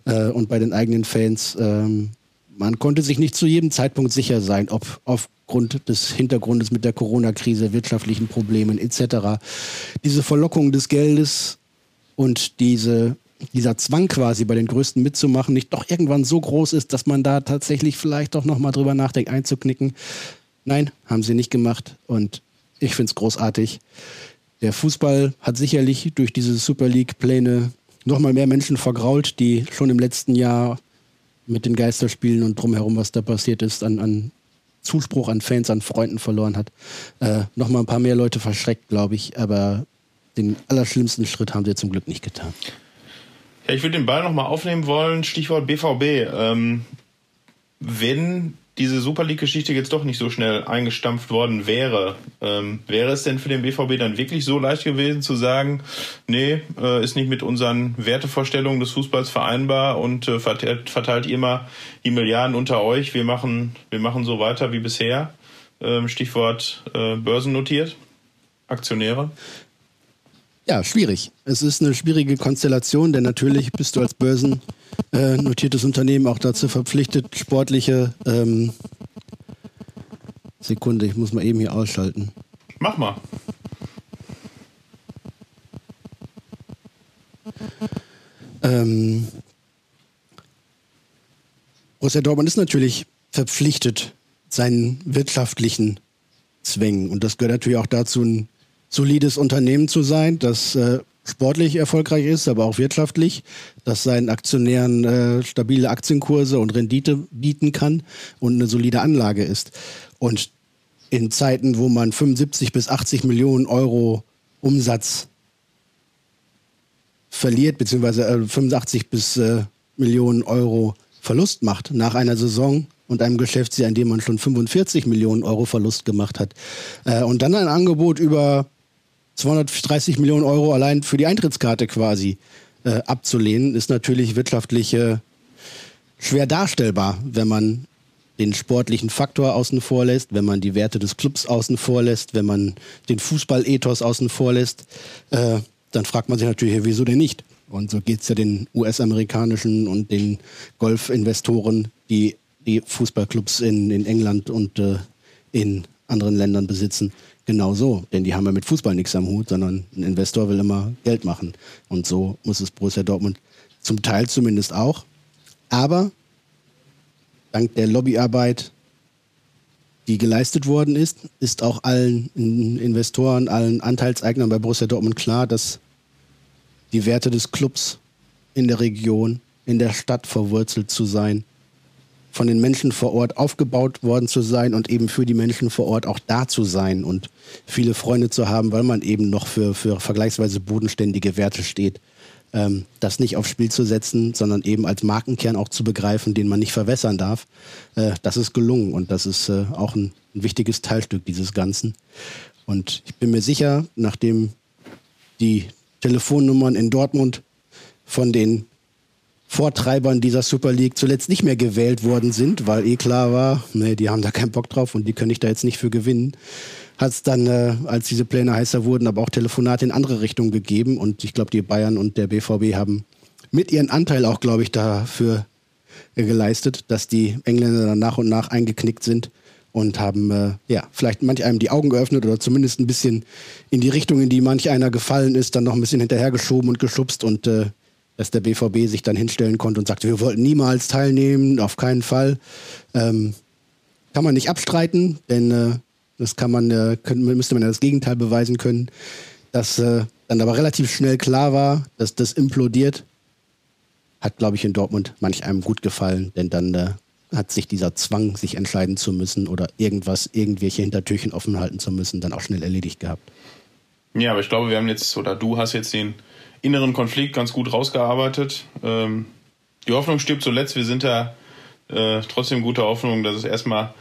äh, und bei den eigenen Fans. Ähm, man konnte sich nicht zu jedem Zeitpunkt sicher sein, ob aufgrund des Hintergrundes mit der Corona-Krise, wirtschaftlichen Problemen etc. diese Verlockung des Geldes und diese, dieser Zwang quasi bei den Größten mitzumachen nicht doch irgendwann so groß ist, dass man da tatsächlich vielleicht doch nochmal drüber nachdenkt, einzuknicken. Nein, haben sie nicht gemacht und ich finde es großartig. Der Fußball hat sicherlich durch diese Super League-Pläne nochmal mehr Menschen vergrault, die schon im letzten Jahr mit den Geisterspielen und drumherum, was da passiert ist, an, an Zuspruch an Fans, an Freunden verloren hat. Äh, nochmal ein paar mehr Leute verschreckt, glaube ich, aber den allerschlimmsten Schritt haben sie zum Glück nicht getan. Ja, ich würde den Ball nochmal aufnehmen wollen. Stichwort BVB. Ähm, wenn diese Super League-Geschichte jetzt doch nicht so schnell eingestampft worden wäre, ähm, wäre es denn für den BVB dann wirklich so leicht gewesen zu sagen, nee, äh, ist nicht mit unseren Wertevorstellungen des Fußballs vereinbar und äh, verteilt, verteilt ihr mal die Milliarden unter euch, wir machen, wir machen so weiter wie bisher? Ähm, Stichwort äh, börsennotiert, Aktionäre. Ja, schwierig. Es ist eine schwierige Konstellation, denn natürlich bist du als börsennotiertes Unternehmen auch dazu verpflichtet, sportliche ähm Sekunde, ich muss mal eben hier ausschalten. Mach mal. Ähm, Borussia Dortmund ist natürlich verpflichtet seinen wirtschaftlichen Zwängen und das gehört natürlich auch dazu, ein solides Unternehmen zu sein, das äh, sportlich erfolgreich ist, aber auch wirtschaftlich, das seinen Aktionären äh, stabile Aktienkurse und Rendite bieten kann und eine solide Anlage ist. Und in Zeiten, wo man 75 bis 80 Millionen Euro Umsatz verliert, beziehungsweise äh, 85 bis äh, Millionen Euro Verlust macht nach einer Saison und einem Geschäftsjahr, in dem man schon 45 Millionen Euro Verlust gemacht hat. Äh, und dann ein Angebot über 230 Millionen Euro allein für die Eintrittskarte quasi äh, abzulehnen, ist natürlich wirtschaftlich äh, schwer darstellbar, wenn man den sportlichen Faktor außen vor lässt, wenn man die Werte des Clubs außen vor lässt, wenn man den Fußball-Ethos außen vor lässt, äh, dann fragt man sich natürlich, wieso denn nicht? Und so geht es ja den US-amerikanischen und den Golfinvestoren, die die Fußballclubs in, in England und äh, in anderen Ländern besitzen, Genau so, denn die haben ja mit Fußball nichts am Hut, sondern ein Investor will immer Geld machen. Und so muss es Borussia Dortmund zum Teil zumindest auch. Aber dank der Lobbyarbeit, die geleistet worden ist, ist auch allen Investoren, allen Anteilseignern bei Borussia Dortmund klar, dass die Werte des Clubs in der Region, in der Stadt verwurzelt zu sein, von den Menschen vor Ort aufgebaut worden zu sein und eben für die Menschen vor Ort auch da zu sein und viele Freunde zu haben, weil man eben noch für, für vergleichsweise bodenständige Werte steht. Ähm, das nicht aufs Spiel zu setzen, sondern eben als Markenkern auch zu begreifen, den man nicht verwässern darf, äh, das ist gelungen und das ist äh, auch ein, ein wichtiges Teilstück dieses Ganzen. Und ich bin mir sicher, nachdem die Telefonnummern in Dortmund von den Vortreibern dieser Super League zuletzt nicht mehr gewählt worden sind, weil eh klar war, nee, die haben da keinen Bock drauf und die können ich da jetzt nicht für gewinnen. Hat es dann, äh, als diese Pläne heißer wurden, aber auch Telefonate in andere Richtungen gegeben und ich glaube, die Bayern und der BVB haben mit ihren Anteil auch, glaube ich, dafür äh, geleistet, dass die Engländer dann nach und nach eingeknickt sind und haben äh, ja vielleicht manch einem die Augen geöffnet oder zumindest ein bisschen in die Richtung, in die manch einer gefallen ist, dann noch ein bisschen hinterhergeschoben und geschubst und äh, dass der BVB sich dann hinstellen konnte und sagte, wir wollten niemals teilnehmen, auf keinen Fall. Ähm, kann man nicht abstreiten, denn äh, das kann man, äh, können, müsste man ja das Gegenteil beweisen können, dass äh, dann aber relativ schnell klar war, dass das implodiert. Hat, glaube ich, in Dortmund manch einem gut gefallen, denn dann äh, hat sich dieser Zwang, sich entscheiden zu müssen oder irgendwas, irgendwelche Hintertürchen offen halten zu müssen, dann auch schnell erledigt gehabt. Ja, aber ich glaube, wir haben jetzt, oder du hast jetzt den inneren Konflikt ganz gut rausgearbeitet. Ähm, die Hoffnung stirbt zuletzt. Wir sind da äh, trotzdem gute Hoffnung, dass es erstmal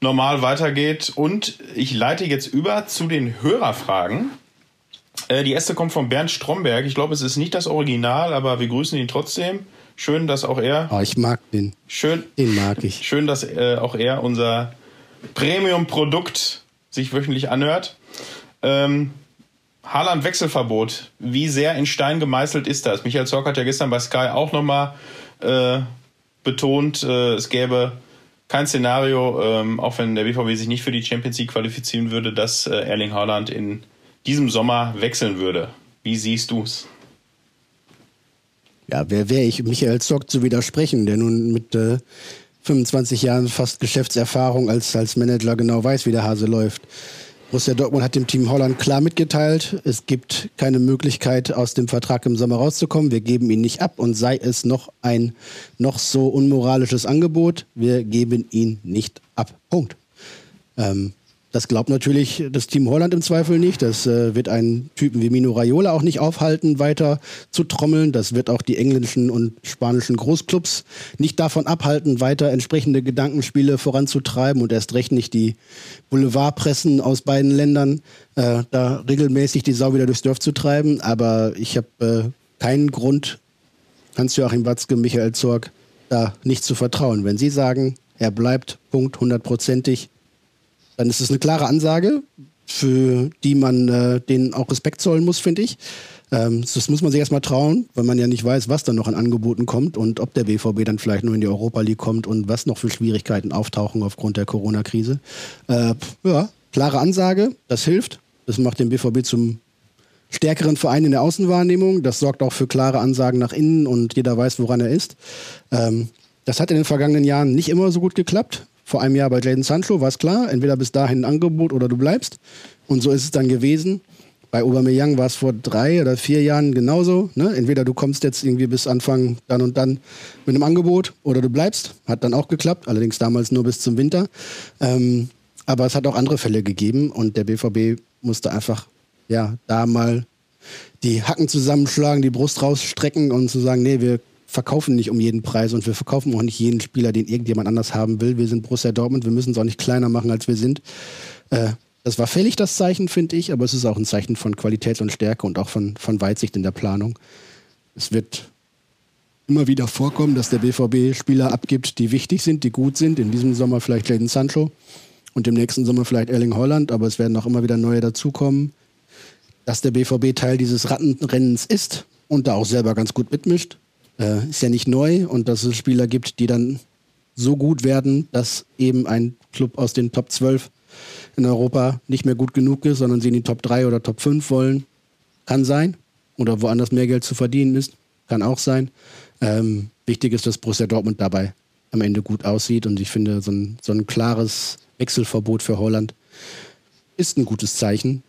normal weitergeht. Und ich leite jetzt über zu den Hörerfragen. Äh, die erste kommt von Bernd Stromberg. Ich glaube, es ist nicht das Original, aber wir grüßen ihn trotzdem. Schön, dass auch er. Oh, ich mag den. Schön. Den mag ich. Schön, dass äh, auch er unser Premium-Produkt sich wöchentlich anhört. Ähm, Haaland Wechselverbot. Wie sehr in Stein gemeißelt ist das? Michael Zorc hat ja gestern bei Sky auch nochmal äh, betont, äh, es gäbe kein Szenario, ähm, auch wenn der BVB sich nicht für die Champions League qualifizieren würde, dass äh, Erling Haaland in diesem Sommer wechseln würde. Wie siehst du es? Ja, wer wäre ich, Michael Zock zu widersprechen, der nun mit äh, 25 Jahren fast Geschäftserfahrung als, als Manager genau weiß, wie der Hase läuft. Borussia Dortmund hat dem Team Holland klar mitgeteilt, es gibt keine Möglichkeit, aus dem Vertrag im Sommer rauszukommen. Wir geben ihn nicht ab und sei es noch ein noch so unmoralisches Angebot, wir geben ihn nicht ab. Punkt. Ähm, das glaubt natürlich das Team Holland im Zweifel nicht. Das äh, wird einen Typen wie Mino Raiola auch nicht aufhalten, weiter zu trommeln. Das wird auch die englischen und spanischen Großclubs nicht davon abhalten, weiter entsprechende Gedankenspiele voranzutreiben und erst recht nicht die Boulevardpressen aus beiden Ländern, äh, da regelmäßig die Sau wieder durchs Dorf zu treiben. Aber ich habe äh, keinen Grund, Hans-Joachim Watzke, Michael Zorg, da nicht zu vertrauen. Wenn Sie sagen, er bleibt Punkt hundertprozentig, dann ist es eine klare Ansage, für die man äh, denen auch Respekt zollen muss, finde ich. Ähm, das muss man sich erstmal trauen, weil man ja nicht weiß, was dann noch an Angeboten kommt und ob der BVB dann vielleicht nur in die Europa League kommt und was noch für Schwierigkeiten auftauchen aufgrund der Corona-Krise. Äh, ja, klare Ansage, das hilft. Das macht den BVB zum stärkeren Verein in der Außenwahrnehmung. Das sorgt auch für klare Ansagen nach innen und jeder weiß, woran er ist. Ähm, das hat in den vergangenen Jahren nicht immer so gut geklappt. Vor einem Jahr bei Jaden Sancho war es klar, entweder bis dahin ein Angebot oder du bleibst. Und so ist es dann gewesen. Bei Aubameyang war es vor drei oder vier Jahren genauso. Ne? Entweder du kommst jetzt irgendwie bis Anfang dann und dann mit einem Angebot oder du bleibst. Hat dann auch geklappt, allerdings damals nur bis zum Winter. Ähm, aber es hat auch andere Fälle gegeben und der BVB musste einfach ja da mal die Hacken zusammenschlagen, die Brust rausstrecken und zu sagen, nee, wir verkaufen nicht um jeden Preis und wir verkaufen auch nicht jeden Spieler, den irgendjemand anders haben will. Wir sind Borussia Dortmund, wir müssen es auch nicht kleiner machen, als wir sind. Äh, das war fällig, das Zeichen, finde ich, aber es ist auch ein Zeichen von Qualität und Stärke und auch von, von Weitsicht in der Planung. Es wird immer wieder vorkommen, dass der BVB Spieler abgibt, die wichtig sind, die gut sind. In diesem Sommer vielleicht Jadon Sancho und im nächsten Sommer vielleicht Erling Holland, aber es werden auch immer wieder neue dazukommen. Dass der BVB Teil dieses Rattenrennens ist und da auch selber ganz gut mitmischt, äh, ist ja nicht neu und dass es Spieler gibt, die dann so gut werden, dass eben ein Club aus den Top 12 in Europa nicht mehr gut genug ist, sondern sie in die Top 3 oder Top 5 wollen. Kann sein. Oder woanders mehr Geld zu verdienen ist. Kann auch sein. Ähm, wichtig ist, dass Borussia Dortmund dabei am Ende gut aussieht. Und ich finde, so ein, so ein klares Wechselverbot für Holland ist ein gutes Zeichen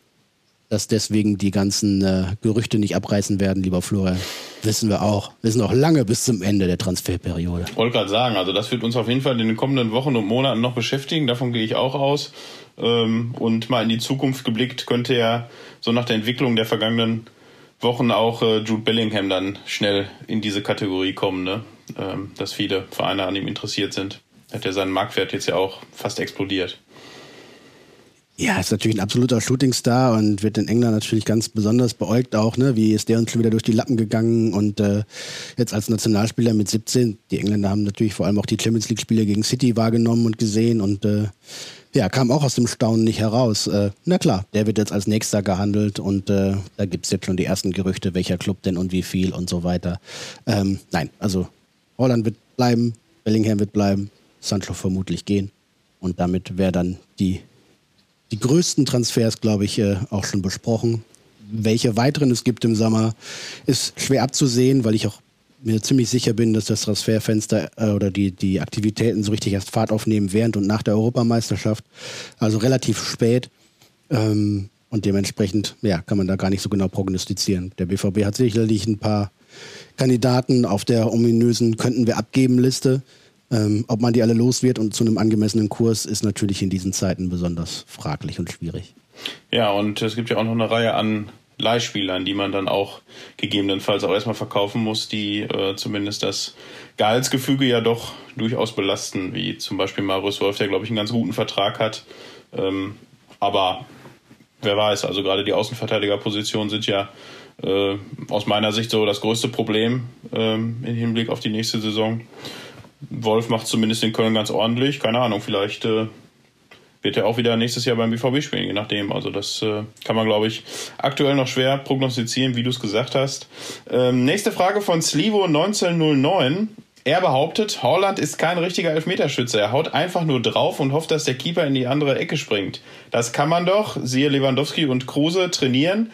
dass deswegen die ganzen äh, Gerüchte nicht abreißen werden, lieber Florian. Wissen wir auch. Wir sind noch lange bis zum Ende der Transferperiode. Ich wollte gerade sagen, also das wird uns auf jeden Fall in den kommenden Wochen und Monaten noch beschäftigen. Davon gehe ich auch aus. Ähm, und mal in die Zukunft geblickt könnte ja so nach der Entwicklung der vergangenen Wochen auch äh, Jude Bellingham dann schnell in diese Kategorie kommen, ne? Ähm, dass viele Vereine an ihm interessiert sind. Hat ja seinen Marktwert jetzt ja auch fast explodiert. Ja, ist natürlich ein absoluter Shootingstar und wird in England natürlich ganz besonders beäugt auch, ne? Wie ist der uns schon wieder durch die Lappen gegangen und äh, jetzt als Nationalspieler mit 17, die Engländer haben natürlich vor allem auch die Champions League-Spiele gegen City wahrgenommen und gesehen und äh, ja, kam auch aus dem Staunen nicht heraus. Äh, na klar, der wird jetzt als nächster gehandelt und äh, da gibt's jetzt schon die ersten Gerüchte, welcher Club denn und wie viel und so weiter. Ähm, nein, also Holland wird bleiben, Bellingham wird bleiben, Sancho vermutlich gehen. Und damit wäre dann die, die größten Transfers, glaube ich, äh, auch schon besprochen. Welche weiteren es gibt im Sommer, ist schwer abzusehen, weil ich auch mir ziemlich sicher bin, dass das Transferfenster äh, oder die, die Aktivitäten so richtig erst Fahrt aufnehmen während und nach der Europameisterschaft. Also relativ spät. Ähm, und dementsprechend ja, kann man da gar nicht so genau prognostizieren. Der BVB hat sicherlich ein paar Kandidaten auf der ominösen Könnten wir abgeben Liste. Ähm, ob man die alle los wird und zu einem angemessenen Kurs, ist natürlich in diesen Zeiten besonders fraglich und schwierig. Ja, und es gibt ja auch noch eine Reihe an Leihspielern, die man dann auch gegebenenfalls auch erstmal verkaufen muss, die äh, zumindest das Gehaltsgefüge ja doch durchaus belasten, wie zum Beispiel Marius Wolf, der glaube ich einen ganz guten Vertrag hat. Ähm, aber wer weiß, also gerade die Außenverteidigerpositionen sind ja äh, aus meiner Sicht so das größte Problem ähm, im Hinblick auf die nächste Saison. Wolf macht zumindest in Köln ganz ordentlich. Keine Ahnung, vielleicht äh, wird er auch wieder nächstes Jahr beim BVB spielen, je nachdem. Also das äh, kann man, glaube ich, aktuell noch schwer prognostizieren, wie du es gesagt hast. Ähm, nächste Frage von Slivo 1909. Er behauptet, Holland ist kein richtiger Elfmeterschütze. Er haut einfach nur drauf und hofft, dass der Keeper in die andere Ecke springt. Das kann man doch, siehe Lewandowski und Kruse, trainieren.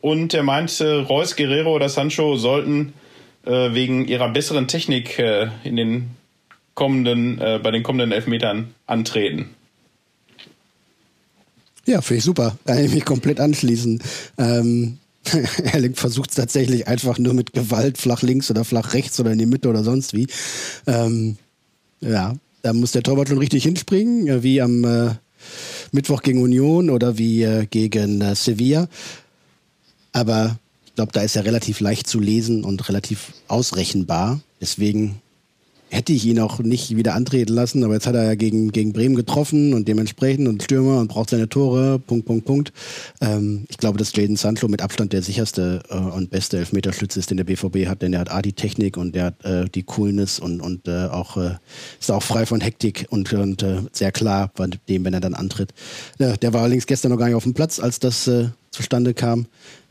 Und er meint, äh, Reus, Guerrero oder Sancho sollten äh, wegen ihrer besseren Technik äh, in den kommenden, äh, bei den kommenden Elfmetern antreten. Ja, finde ich super. Kann ich mich komplett anschließen. Ähm, Erling versucht es tatsächlich einfach nur mit Gewalt flach links oder flach rechts oder in die Mitte oder sonst wie. Ähm, ja, da muss der Torwart schon richtig hinspringen, äh, wie am äh, Mittwoch gegen Union oder wie äh, gegen äh, Sevilla. Aber ich glaube, da ist er relativ leicht zu lesen und relativ ausrechenbar. Deswegen hätte ich ihn auch nicht wieder antreten lassen, aber jetzt hat er ja gegen, gegen Bremen getroffen und dementsprechend und Stürmer und braucht seine Tore, Punkt, Punkt, Punkt. Ähm, ich glaube, dass Jaden Sancho mit Abstand der sicherste äh, und beste Elfmeterschütze ist, den der BVB hat, denn er hat A, die Technik und er hat äh, die Coolness und, und äh, auch, äh, ist auch frei von Hektik und, und äh, sehr klar bei dem, wenn er dann antritt. der war allerdings gestern noch gar nicht auf dem Platz, als das äh, zustande kam.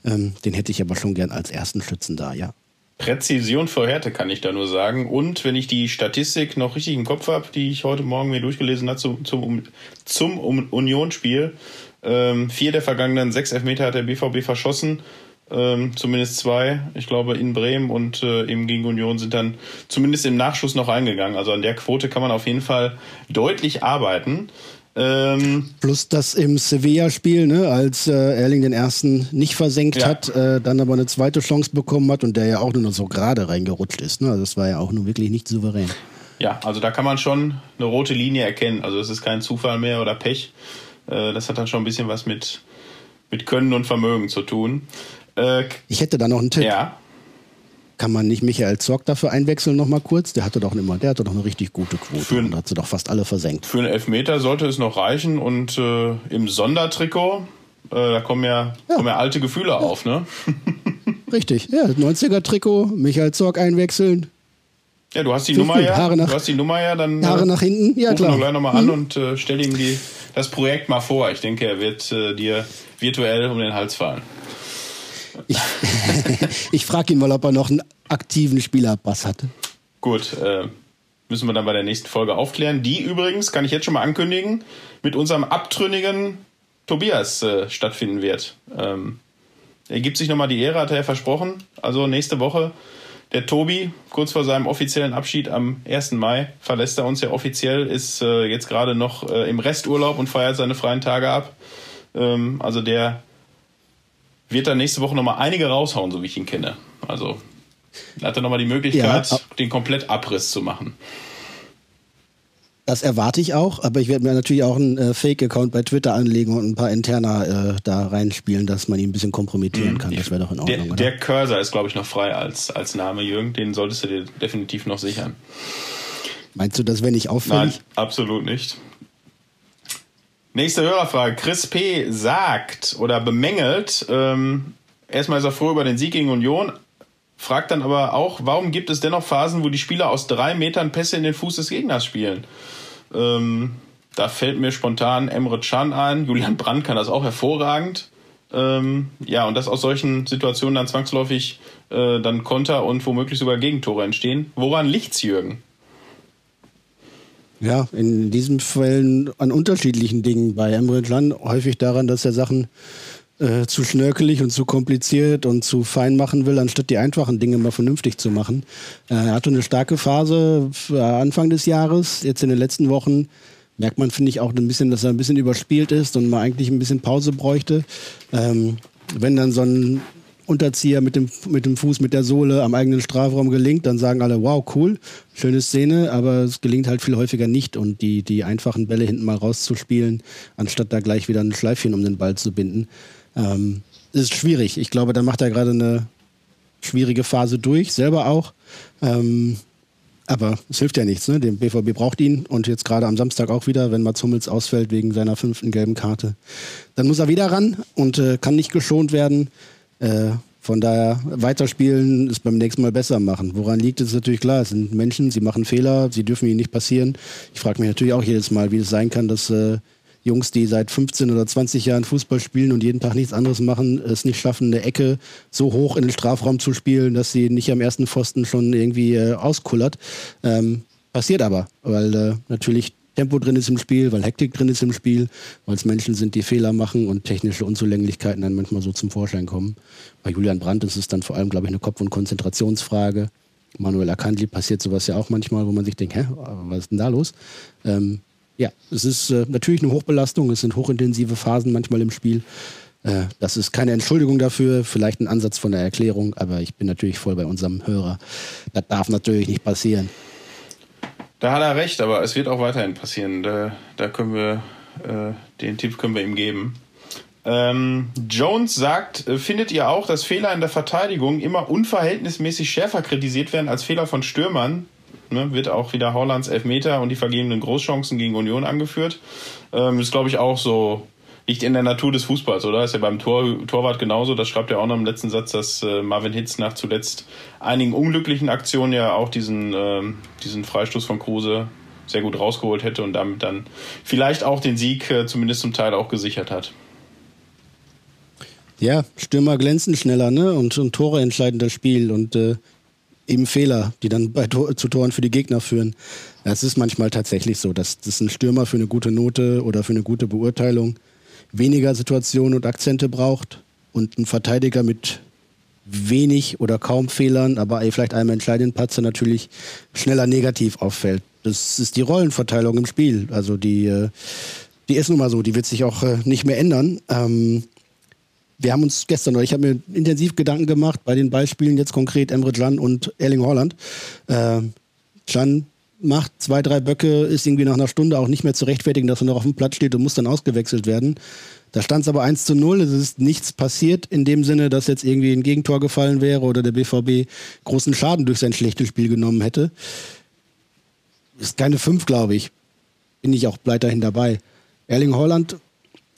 Ähm, den hätte ich aber schon gern als ersten Schützen da, ja. Präzision vor Härte kann ich da nur sagen. Und wenn ich die Statistik noch richtig im Kopf habe, die ich heute Morgen mir durchgelesen habe zum, zum, zum Unionsspiel, ähm, vier der vergangenen sechs Elfmeter hat der BVB verschossen. Ähm, zumindest zwei, ich glaube in Bremen und äh, eben gegen Union sind dann zumindest im Nachschuss noch eingegangen. Also an der Quote kann man auf jeden Fall deutlich arbeiten. Ähm, Plus das im Sevilla-Spiel, ne, als äh, Erling den ersten nicht versenkt ja. hat, äh, dann aber eine zweite Chance bekommen hat und der ja auch nur noch so gerade reingerutscht ist. Ne? Also das war ja auch nur wirklich nicht souverän. Ja, also da kann man schon eine rote Linie erkennen. Also es ist kein Zufall mehr oder Pech. Äh, das hat dann schon ein bisschen was mit, mit Können und Vermögen zu tun. Äh, ich hätte da noch einen Tipp. Ja. Kann man nicht Michael Zorg dafür einwechseln noch mal kurz? Der hatte doch immer, der hatte doch eine richtig gute Quote für, und hat sie doch fast alle versenkt. Für einen Elfmeter sollte es noch reichen und äh, im Sondertrikot, äh, da kommen ja, ja. kommen ja alte Gefühle ja. auf, ne? richtig, ja, 90er-Trikot, Michael Zorg einwechseln. Ja, du hast die Nummer ja. Haare nach, du hast die Nummer ja, dann Haare äh, nach hinten, ja klar. gleich nochmal mhm. an und äh, stell ihm die, das Projekt mal vor. Ich denke, er wird äh, dir virtuell um den Hals fallen. Ich, ich frage ihn mal, ob er noch einen aktiven Spielerpass hat. Gut, äh, müssen wir dann bei der nächsten Folge aufklären. Die übrigens, kann ich jetzt schon mal ankündigen, mit unserem abtrünnigen Tobias äh, stattfinden wird. Ähm, er gibt sich nochmal die Ehre, hat er versprochen. Also nächste Woche der Tobi, kurz vor seinem offiziellen Abschied am 1. Mai, verlässt er uns ja offiziell, ist äh, jetzt gerade noch äh, im Resturlaub und feiert seine freien Tage ab. Ähm, also der wird dann nächste Woche nochmal einige raushauen, so wie ich ihn kenne. Also hat er nochmal die Möglichkeit, ja, den Komplettabriss zu machen. Das erwarte ich auch, aber ich werde mir natürlich auch einen äh, Fake-Account bei Twitter anlegen und ein paar Interner äh, da reinspielen, dass man ihn ein bisschen kompromittieren mhm. kann. Das wäre doch in Ordnung. Der, der Cursor ist, glaube ich, noch frei als, als Name, Jürgen. Den solltest du dir definitiv noch sichern. Meinst du, das wäre nicht auffällig? Nein, absolut nicht. Nächste Hörerfrage. Chris P. sagt oder bemängelt, ähm, erstmal ist er froh über den Sieg gegen Union, fragt dann aber auch, warum gibt es dennoch Phasen, wo die Spieler aus drei Metern Pässe in den Fuß des Gegners spielen? Ähm, da fällt mir spontan Emre Can ein. Julian Brandt kann das auch hervorragend. Ähm, ja, und dass aus solchen Situationen dann zwangsläufig äh, dann Konter und womöglich sogar Gegentore entstehen. Woran liegt's, Jürgen? Ja, in diesen Fällen an unterschiedlichen Dingen. Bei Emre Can häufig daran, dass er Sachen äh, zu schnörkelig und zu kompliziert und zu fein machen will, anstatt die einfachen Dinge mal vernünftig zu machen. Äh, er hatte eine starke Phase Anfang des Jahres. Jetzt in den letzten Wochen merkt man, finde ich, auch ein bisschen, dass er ein bisschen überspielt ist und man eigentlich ein bisschen Pause bräuchte. Ähm, wenn dann so ein Unterzieher mit dem, mit dem Fuß, mit der Sohle am eigenen Strafraum gelingt, dann sagen alle, wow, cool, schöne Szene, aber es gelingt halt viel häufiger nicht und die, die einfachen Bälle hinten mal rauszuspielen, anstatt da gleich wieder ein Schleifchen um den Ball zu binden, ähm, ist schwierig. Ich glaube, da macht er gerade eine schwierige Phase durch, selber auch. Ähm, aber es hilft ja nichts, ne? Der BVB braucht ihn und jetzt gerade am Samstag auch wieder, wenn Mats Hummels ausfällt wegen seiner fünften gelben Karte. Dann muss er wieder ran und äh, kann nicht geschont werden. Äh, von daher, weiterspielen ist beim nächsten Mal besser machen. Woran liegt es natürlich klar. Es sind Menschen, sie machen Fehler, sie dürfen ihnen nicht passieren. Ich frage mich natürlich auch jedes Mal, wie es sein kann, dass äh, Jungs, die seit 15 oder 20 Jahren Fußball spielen und jeden Tag nichts anderes machen, es nicht schaffen, eine Ecke so hoch in den Strafraum zu spielen, dass sie nicht am ersten Pfosten schon irgendwie äh, auskullert. Ähm, passiert aber, weil äh, natürlich Tempo drin ist im Spiel, weil Hektik drin ist im Spiel, weil es Menschen sind, die Fehler machen und technische Unzulänglichkeiten dann manchmal so zum Vorschein kommen. Bei Julian Brandt ist es dann vor allem, glaube ich, eine Kopf- und Konzentrationsfrage. Manuel Akandli passiert sowas ja auch manchmal, wo man sich denkt, hä, was ist denn da los? Ähm, ja, es ist äh, natürlich eine Hochbelastung, es sind hochintensive Phasen manchmal im Spiel. Äh, das ist keine Entschuldigung dafür, vielleicht ein Ansatz von der Erklärung, aber ich bin natürlich voll bei unserem Hörer. Das darf natürlich nicht passieren. Da hat er recht, aber es wird auch weiterhin passieren. Da, da können wir, äh, den Tipp können wir ihm geben. Ähm, Jones sagt, äh, findet ihr auch, dass Fehler in der Verteidigung immer unverhältnismäßig schärfer kritisiert werden als Fehler von Stürmern? Ne, wird auch wieder Hollands Elfmeter und die vergebenen Großchancen gegen Union angeführt. Ähm, ist, glaube ich, auch so liegt in der Natur des Fußballs, oder? Ist ja beim Tor, Torwart genauso. Das schreibt er auch noch im letzten Satz, dass äh, Marvin Hitz nach zuletzt einigen unglücklichen Aktionen ja auch diesen, äh, diesen Freistoß von Kruse sehr gut rausgeholt hätte und damit dann vielleicht auch den Sieg äh, zumindest zum Teil auch gesichert hat. Ja, Stürmer glänzen schneller, ne? Und, und Tore entscheiden das Spiel und äh, eben Fehler, die dann bei zu Toren für die Gegner führen. Es ist manchmal tatsächlich so, dass das ein Stürmer für eine gute Note oder für eine gute Beurteilung weniger Situationen und Akzente braucht und ein Verteidiger mit wenig oder kaum Fehlern, aber vielleicht einem entscheidenden Patzer natürlich schneller negativ auffällt. Das ist die Rollenverteilung im Spiel. Also die, äh, die ist nun mal so, die wird sich auch äh, nicht mehr ändern. Ähm, wir haben uns gestern, oder ich habe mir intensiv Gedanken gemacht bei den Beispielen, jetzt konkret Emre Can und Erling Haaland. Äh, Can macht zwei, drei Böcke, ist irgendwie nach einer Stunde auch nicht mehr zu rechtfertigen, dass er noch auf dem Platz steht und muss dann ausgewechselt werden. Da stand es aber 1 zu 0, es ist nichts passiert in dem Sinne, dass jetzt irgendwie ein Gegentor gefallen wäre oder der BVB großen Schaden durch sein schlechtes Spiel genommen hätte. Ist keine 5, glaube ich. Bin ich auch weiterhin dabei. Erling Holland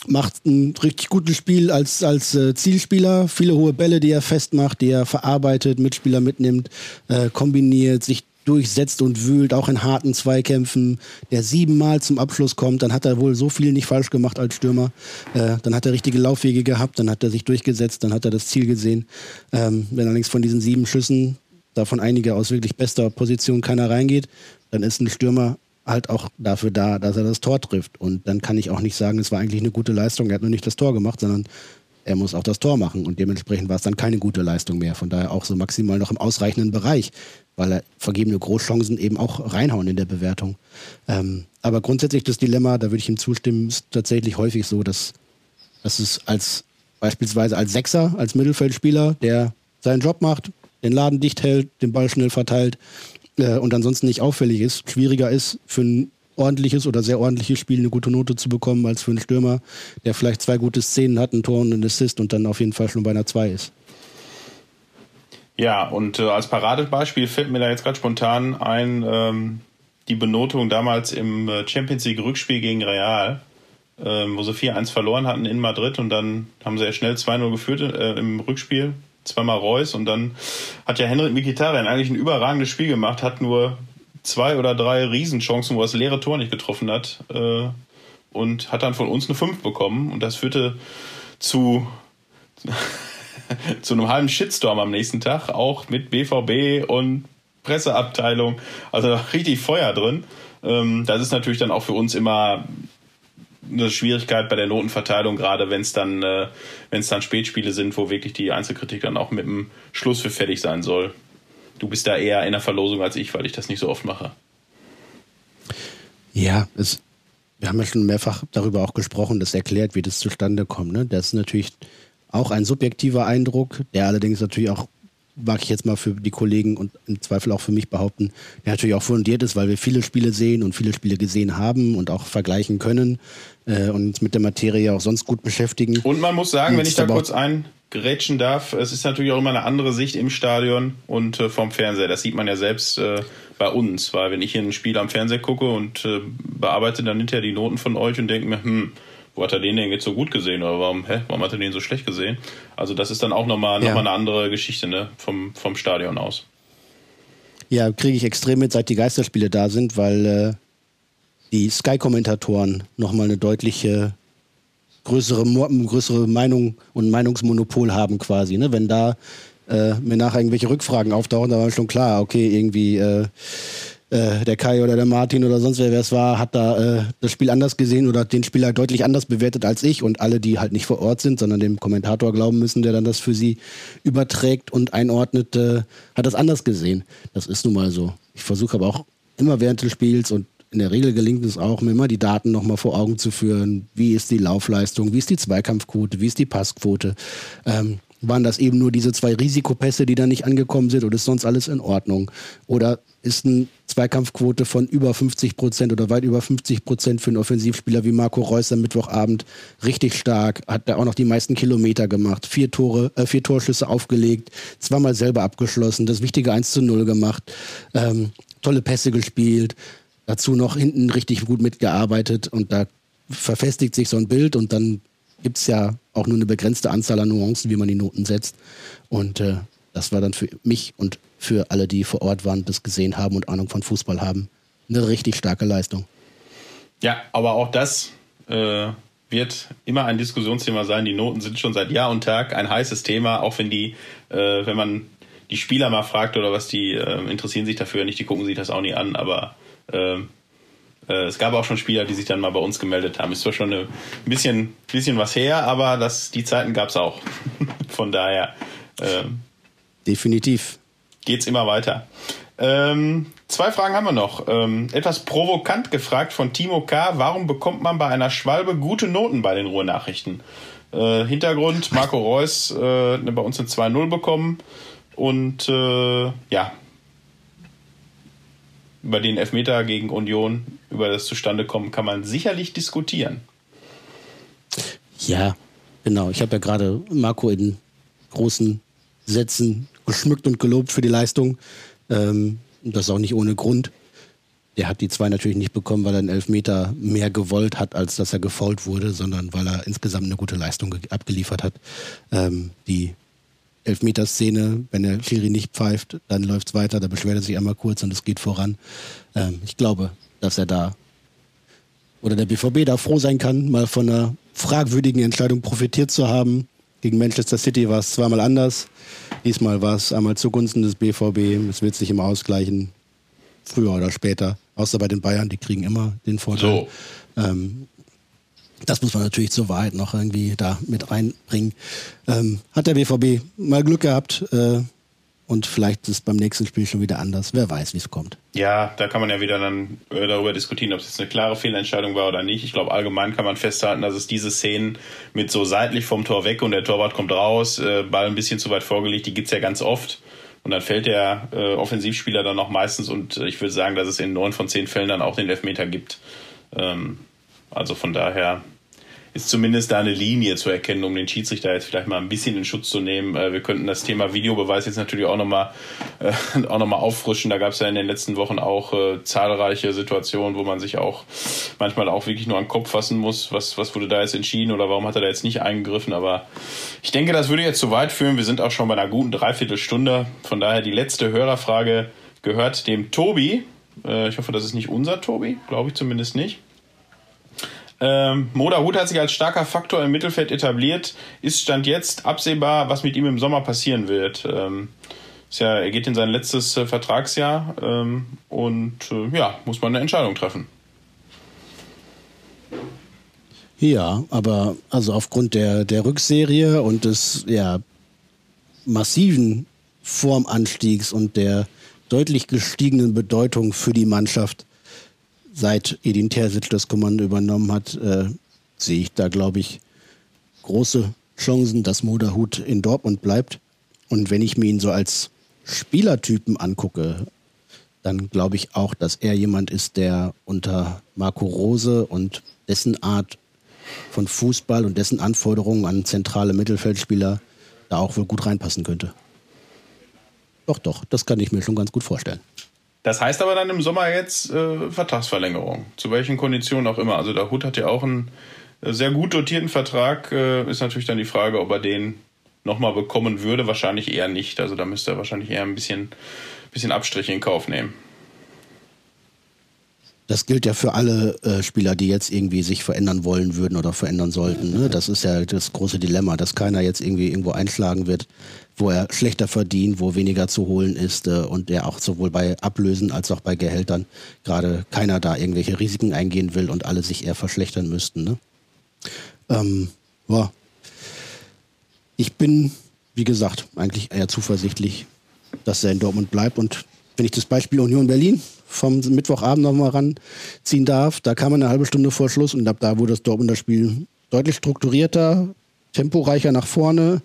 macht ein richtig gutes Spiel als, als äh, Zielspieler. Viele hohe Bälle, die er festmacht, die er verarbeitet, Mitspieler mitnimmt, äh, kombiniert, sich durchsetzt und wühlt, auch in harten Zweikämpfen, der siebenmal zum Abschluss kommt, dann hat er wohl so viel nicht falsch gemacht als Stürmer. Äh, dann hat er richtige Laufwege gehabt, dann hat er sich durchgesetzt, dann hat er das Ziel gesehen. Ähm, wenn allerdings von diesen sieben Schüssen, davon einige aus wirklich bester Position, keiner reingeht, dann ist ein Stürmer halt auch dafür da, dass er das Tor trifft. Und dann kann ich auch nicht sagen, es war eigentlich eine gute Leistung, er hat nur nicht das Tor gemacht, sondern er muss auch das Tor machen und dementsprechend war es dann keine gute Leistung mehr. Von daher auch so maximal noch im ausreichenden Bereich, weil er vergebene Großchancen eben auch reinhauen in der Bewertung. Ähm, aber grundsätzlich das Dilemma, da würde ich ihm zustimmen, ist tatsächlich häufig so, dass, dass es als beispielsweise als Sechser, als Mittelfeldspieler, der seinen Job macht, den Laden dicht hält, den Ball schnell verteilt äh, und ansonsten nicht auffällig ist, schwieriger ist für einen ordentliches oder sehr ordentliches Spiel eine gute Note zu bekommen, als für einen Stürmer, der vielleicht zwei gute Szenen hat, ein Tor und ein Assist und dann auf jeden Fall schon bei einer 2 ist. Ja, und äh, als Paradebeispiel fällt mir da jetzt gerade spontan ein, ähm, die Benotung damals im äh, Champions League Rückspiel gegen Real, ähm, wo sie 4-1 verloren hatten in Madrid und dann haben sie ja schnell 2-0 geführt äh, im Rückspiel, zweimal Reus und dann hat ja Henrik Mkhitaryan eigentlich ein überragendes Spiel gemacht, hat nur zwei oder drei Riesenchancen, wo er das leere Tor nicht getroffen hat. Äh, und hat dann von uns eine 5 bekommen. Und das führte zu zu einem halben Shitstorm am nächsten Tag, auch mit BVB und Presseabteilung. Also richtig Feuer drin. Ähm, das ist natürlich dann auch für uns immer eine Schwierigkeit bei der Notenverteilung, gerade wenn es dann, äh, wenn es dann Spätspiele sind, wo wirklich die Einzelkritik dann auch mit dem Schluss für fertig sein soll. Du bist da eher in der Verlosung als ich, weil ich das nicht so oft mache. Ja, es, wir haben ja schon mehrfach darüber auch gesprochen, das erklärt, wie das zustande kommt. Ne? Das ist natürlich auch ein subjektiver Eindruck, der allerdings natürlich auch, mag ich jetzt mal für die Kollegen und im Zweifel auch für mich behaupten, der natürlich auch fundiert ist, weil wir viele Spiele sehen und viele Spiele gesehen haben und auch vergleichen können äh, und uns mit der Materie auch sonst gut beschäftigen. Und man muss sagen, und wenn ich da kurz eingerätschen darf, es ist natürlich auch immer eine andere Sicht im Stadion und äh, vom Fernseher. Das sieht man ja selbst äh, bei uns, weil wenn ich hier ein Spiel am Fernseher gucke und äh, bearbeite dann hinterher die Noten von euch und denke mir, hm, wo hat er den denn jetzt so gut gesehen oder warum, hä, warum hat er den so schlecht gesehen? Also das ist dann auch nochmal noch ja. eine andere Geschichte ne, vom, vom Stadion aus. Ja, kriege ich extrem mit, seit die Geisterspiele da sind, weil äh, die Sky-Kommentatoren nochmal eine deutliche größere, größere Meinung und Meinungsmonopol haben quasi. Ne? Wenn da äh, mir nachher irgendwelche Rückfragen auftauchen, da war schon klar, okay, irgendwie äh, äh, der Kai oder der Martin oder sonst wer, wer es war, hat da äh, das Spiel anders gesehen oder den Spieler deutlich anders bewertet als ich und alle, die halt nicht vor Ort sind, sondern dem Kommentator glauben müssen, der dann das für sie überträgt und einordnet, äh, hat das anders gesehen. Das ist nun mal so. Ich versuche aber auch immer während des Spiels und in der Regel gelingt es auch, mir immer die Daten nochmal vor Augen zu führen. Wie ist die Laufleistung? Wie ist die Zweikampfquote? Wie ist die Passquote? Ähm, waren das eben nur diese zwei Risikopässe, die da nicht angekommen sind oder ist sonst alles in Ordnung? Oder ist eine Zweikampfquote von über 50 Prozent oder weit über 50 Prozent für einen Offensivspieler wie Marco Reus am Mittwochabend richtig stark? Hat da auch noch die meisten Kilometer gemacht, vier Tore, äh, vier Torschüsse aufgelegt, zweimal selber abgeschlossen, das wichtige 1 zu 0 gemacht, ähm, tolle Pässe gespielt, dazu noch hinten richtig gut mitgearbeitet und da verfestigt sich so ein Bild und dann gibt es ja auch nur eine begrenzte Anzahl an Nuancen, wie man die Noten setzt. Und äh, das war dann für mich und für alle, die vor Ort waren, das gesehen haben und Ahnung von Fußball haben, eine richtig starke Leistung. Ja, aber auch das äh, wird immer ein Diskussionsthema sein. Die Noten sind schon seit Jahr und Tag ein heißes Thema, auch wenn die, äh, wenn man die Spieler mal fragt oder was, die äh, interessieren sich dafür nicht, die gucken sich das auch nie an, aber äh, äh, es gab auch schon Spieler, die sich dann mal bei uns gemeldet haben. Ist zwar schon ein bisschen, bisschen was her, aber das, die Zeiten gab es auch. Von daher. Ähm, Definitiv. Geht's immer weiter. Ähm, zwei Fragen haben wir noch. Ähm, etwas provokant gefragt von Timo K. Warum bekommt man bei einer Schwalbe gute Noten bei den Ruhrnachrichten? Äh, Hintergrund, Marco Reus äh, bei uns eine 2-0 bekommen. Und äh, ja, über den Elfmeter gegen Union, über das Zustandekommen, kann man sicherlich diskutieren. Ja, genau. Ich habe ja gerade Marco in großen Sätzen geschmückt und gelobt für die Leistung. Ähm, das auch nicht ohne Grund. Der hat die zwei natürlich nicht bekommen, weil er einen Elfmeter mehr gewollt hat, als dass er gefault wurde, sondern weil er insgesamt eine gute Leistung abgeliefert hat. Ähm, die Elfmeterszene, wenn der Schiri nicht pfeift, dann läuft es weiter, da beschwert er sich einmal kurz und es geht voran. Ähm, ich glaube, dass er da oder der BVB da froh sein kann, mal von einer fragwürdigen Entscheidung profitiert zu haben. Gegen Manchester City war es zweimal anders. Diesmal war es einmal zugunsten des BVB. Es wird sich immer ausgleichen, früher oder später. Außer bei den Bayern, die kriegen immer den Vorteil. So. Ähm, das muss man natürlich zur Wahrheit noch irgendwie da mit reinbringen. Ähm, hat der BVB mal Glück gehabt äh, und vielleicht ist es beim nächsten Spiel schon wieder anders. Wer weiß, wie es kommt. Ja, da kann man ja wieder dann äh, darüber diskutieren, ob es jetzt eine klare Fehlentscheidung war oder nicht. Ich glaube, allgemein kann man festhalten, dass es diese Szenen mit so seitlich vom Tor weg und der Torwart kommt raus, äh, Ball ein bisschen zu weit vorgelegt, die gibt es ja ganz oft. Und dann fällt der äh, Offensivspieler dann noch meistens und äh, ich würde sagen, dass es in neun von zehn Fällen dann auch den Elfmeter gibt. Ähm, also von daher ist zumindest da eine Linie zu erkennen, um den Schiedsrichter jetzt vielleicht mal ein bisschen in Schutz zu nehmen. Äh, wir könnten das Thema Videobeweis jetzt natürlich auch nochmal äh, noch auffrischen. Da gab es ja in den letzten Wochen auch äh, zahlreiche Situationen, wo man sich auch manchmal auch wirklich nur an den Kopf fassen muss, was, was wurde da jetzt entschieden oder warum hat er da jetzt nicht eingegriffen. Aber ich denke, das würde jetzt zu weit führen. Wir sind auch schon bei einer guten Dreiviertelstunde. Von daher die letzte Hörerfrage gehört dem Tobi. Äh, ich hoffe, das ist nicht unser Tobi, glaube ich zumindest nicht. Ähm, Moda Hut hat sich als starker Faktor im Mittelfeld etabliert. Ist Stand jetzt absehbar, was mit ihm im Sommer passieren wird. Ähm, ist ja, er geht in sein letztes äh, Vertragsjahr ähm, und äh, ja, muss man eine Entscheidung treffen. Ja, aber also aufgrund der, der Rückserie und des ja, massiven Formanstiegs und der deutlich gestiegenen Bedeutung für die Mannschaft, seit Edin Terzic das Kommando übernommen hat, äh, sehe ich da, glaube ich, große Chancen, dass Moderhut in Dortmund bleibt. Und wenn ich mir ihn so als Spielertypen angucke, dann glaube ich auch, dass er jemand ist, der unter Marco Rose und dessen Art von Fußball und dessen Anforderungen an zentrale Mittelfeldspieler da auch wohl gut reinpassen könnte. Doch, doch, das kann ich mir schon ganz gut vorstellen. Das heißt aber dann im Sommer jetzt äh, Vertragsverlängerung. Zu welchen Konditionen auch immer. Also der Hut hat ja auch einen äh, sehr gut dotierten Vertrag. Äh, ist natürlich dann die Frage, ob er den nochmal bekommen würde. Wahrscheinlich eher nicht. Also da müsste er wahrscheinlich eher ein bisschen, bisschen Abstriche in Kauf nehmen. Das gilt ja für alle äh, Spieler, die jetzt irgendwie sich verändern wollen würden oder verändern sollten. Ne? Das ist ja das große Dilemma, dass keiner jetzt irgendwie irgendwo einschlagen wird, wo er schlechter verdient, wo weniger zu holen ist äh, und der auch sowohl bei Ablösen als auch bei Gehältern gerade keiner da irgendwelche Risiken eingehen will und alle sich eher verschlechtern müssten. Ne? Ähm, ja. Ich bin, wie gesagt, eigentlich eher zuversichtlich, dass er in Dortmund bleibt und wenn ich das Beispiel Union Berlin vom Mittwochabend nochmal ranziehen darf. Da kam eine halbe Stunde vor Schluss und ab da wurde das Dortmunder Spiel deutlich strukturierter, temporeicher nach vorne.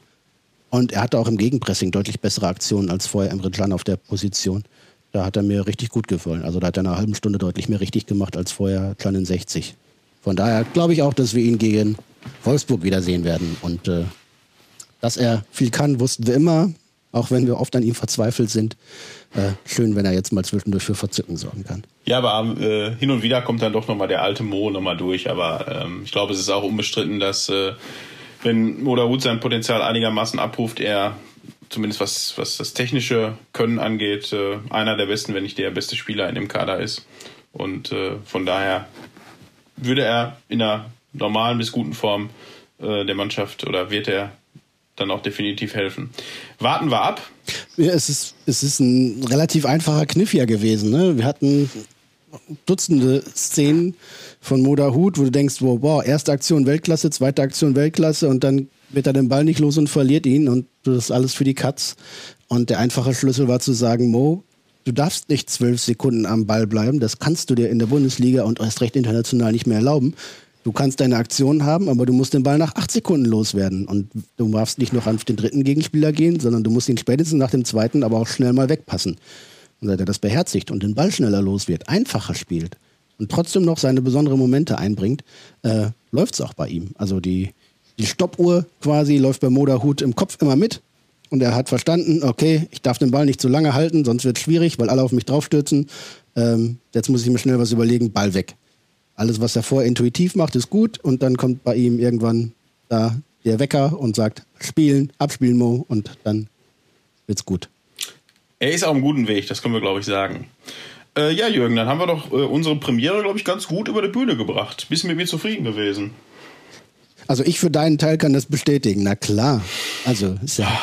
Und er hatte auch im Gegenpressing deutlich bessere Aktionen als vorher Emre Can auf der Position. Da hat er mir richtig gut gefallen. Also da hat er in einer halben Stunde deutlich mehr richtig gemacht als vorher Can in 60. Von daher glaube ich auch, dass wir ihn gegen Wolfsburg wiedersehen werden. Und äh, dass er viel kann, wussten wir immer auch wenn wir oft an ihm verzweifelt sind. Äh, schön, wenn er jetzt mal zwischendurch für Verzücken sorgen kann. Ja, aber äh, hin und wieder kommt dann doch nochmal der alte Mo nochmal durch. Aber ähm, ich glaube, es ist auch unbestritten, dass äh, wenn Moda Hut sein Potenzial einigermaßen abruft, er zumindest was, was das technische Können angeht, äh, einer der besten, wenn nicht der beste Spieler in dem Kader ist. Und äh, von daher würde er in einer normalen bis guten Form äh, der Mannschaft oder wird er dann auch definitiv helfen. Warten wir ab. Ja, es ist, es ist ein relativ einfacher Kniff ja gewesen. Ne? Wir hatten Dutzende Szenen von Moda Hut, wo du denkst, wow, wow, erste Aktion Weltklasse, zweite Aktion Weltklasse und dann wird er den Ball nicht los und verliert ihn und das ist alles für die Katz. Und der einfache Schlüssel war zu sagen, Mo, du darfst nicht zwölf Sekunden am Ball bleiben, das kannst du dir in der Bundesliga und erst recht international nicht mehr erlauben. Du kannst deine Aktion haben, aber du musst den Ball nach acht Sekunden loswerden. Und du darfst nicht noch auf den dritten Gegenspieler gehen, sondern du musst ihn spätestens nach dem zweiten aber auch schnell mal wegpassen. Und seit er das beherzigt und den Ball schneller los wird, einfacher spielt und trotzdem noch seine besonderen Momente einbringt, äh, läuft es auch bei ihm. Also die, die Stoppuhr quasi läuft bei Moderhut im Kopf immer mit. Und er hat verstanden, okay, ich darf den Ball nicht zu lange halten, sonst wird es schwierig, weil alle auf mich draufstürzen. Ähm, jetzt muss ich mir schnell was überlegen, Ball weg. Alles, was er vorher intuitiv macht, ist gut und dann kommt bei ihm irgendwann da der Wecker und sagt, spielen, abspielen Mo und dann wird's gut. Er ist auf einem guten Weg, das können wir, glaube ich, sagen. Äh, ja, Jürgen, dann haben wir doch äh, unsere Premiere, glaube ich, ganz gut über die Bühne gebracht. Bist du mit mir zufrieden gewesen? Also ich für deinen Teil kann das bestätigen, na klar. Also ist ja.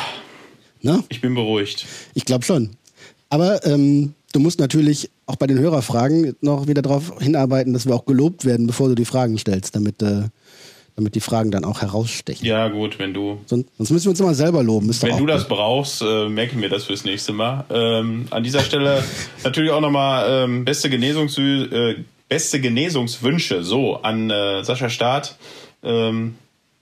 Ne? Ich bin beruhigt. Ich glaube schon. Aber ähm, du musst natürlich auch bei den Hörerfragen noch wieder darauf hinarbeiten, dass wir auch gelobt werden, bevor du die Fragen stellst, damit, äh, damit die Fragen dann auch herausstechen. Ja, gut, wenn du. Sonst, sonst müssen wir uns immer selber loben. wenn du das brauchst, äh, merke ich mir das fürs nächste Mal. Ähm, an dieser Stelle natürlich auch nochmal ähm, beste, Genesungs äh, beste Genesungswünsche so an äh, Sascha Staat. Ähm,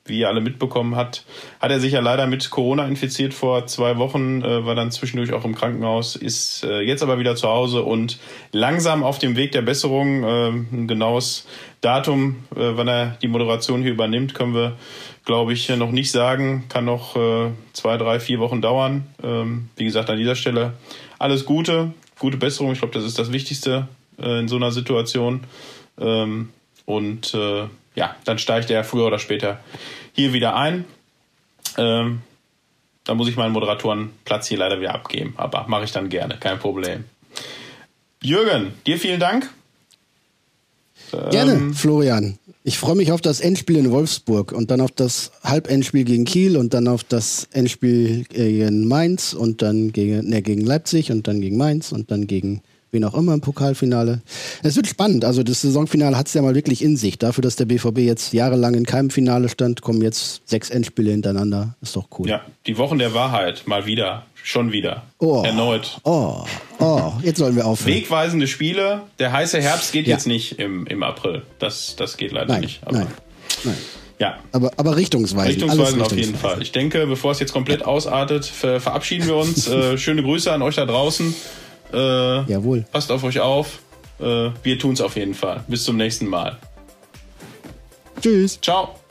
wie ihr alle mitbekommen habt, hat er sich ja leider mit Corona infiziert vor zwei Wochen, äh, war dann zwischendurch auch im Krankenhaus, ist äh, jetzt aber wieder zu Hause und langsam auf dem Weg der Besserung. Äh, ein genaues Datum, äh, wann er die Moderation hier übernimmt, können wir, glaube ich, noch nicht sagen. Kann noch äh, zwei, drei, vier Wochen dauern. Ähm, wie gesagt, an dieser Stelle alles Gute, gute Besserung. Ich glaube, das ist das Wichtigste äh, in so einer Situation. Ähm, und ja, dann steigt er früher oder später hier wieder ein. Ähm, da muss ich meinen Moderatorenplatz hier leider wieder abgeben, aber mache ich dann gerne, kein Problem. Jürgen, dir vielen Dank. Gerne, ähm, Florian. Ich freue mich auf das Endspiel in Wolfsburg und dann auf das Halbendspiel gegen Kiel und dann auf das Endspiel gegen Mainz und dann gegen, ne, gegen Leipzig und dann gegen Mainz und dann gegen wen auch immer im Pokalfinale. Es wird spannend. Also das Saisonfinale hat es ja mal wirklich in sich. Dafür, dass der BVB jetzt jahrelang in keinem Finale stand, kommen jetzt sechs Endspiele hintereinander. Ist doch cool. Ja, die Wochen der Wahrheit mal wieder. Schon wieder. Oh. Erneut. Oh, oh, jetzt sollen wir aufhören. Wegweisende Spiele. Der heiße Herbst geht Ja. jetzt nicht im, im April. Das, das geht leider Nein, nicht. Aber, nein, nein. Ja, Aber, aber richtungsweisend. Richtungsweisend auf jeden. Fall. Ich denke, bevor es jetzt komplett ausartet, ver verabschieden wir uns. äh, schöne Grüße an euch da draußen. Äh, Jawohl. Passt auf euch auf. Äh, wir tun's auf jeden Fall. Bis zum nächsten Mal. Tschüss. Ciao.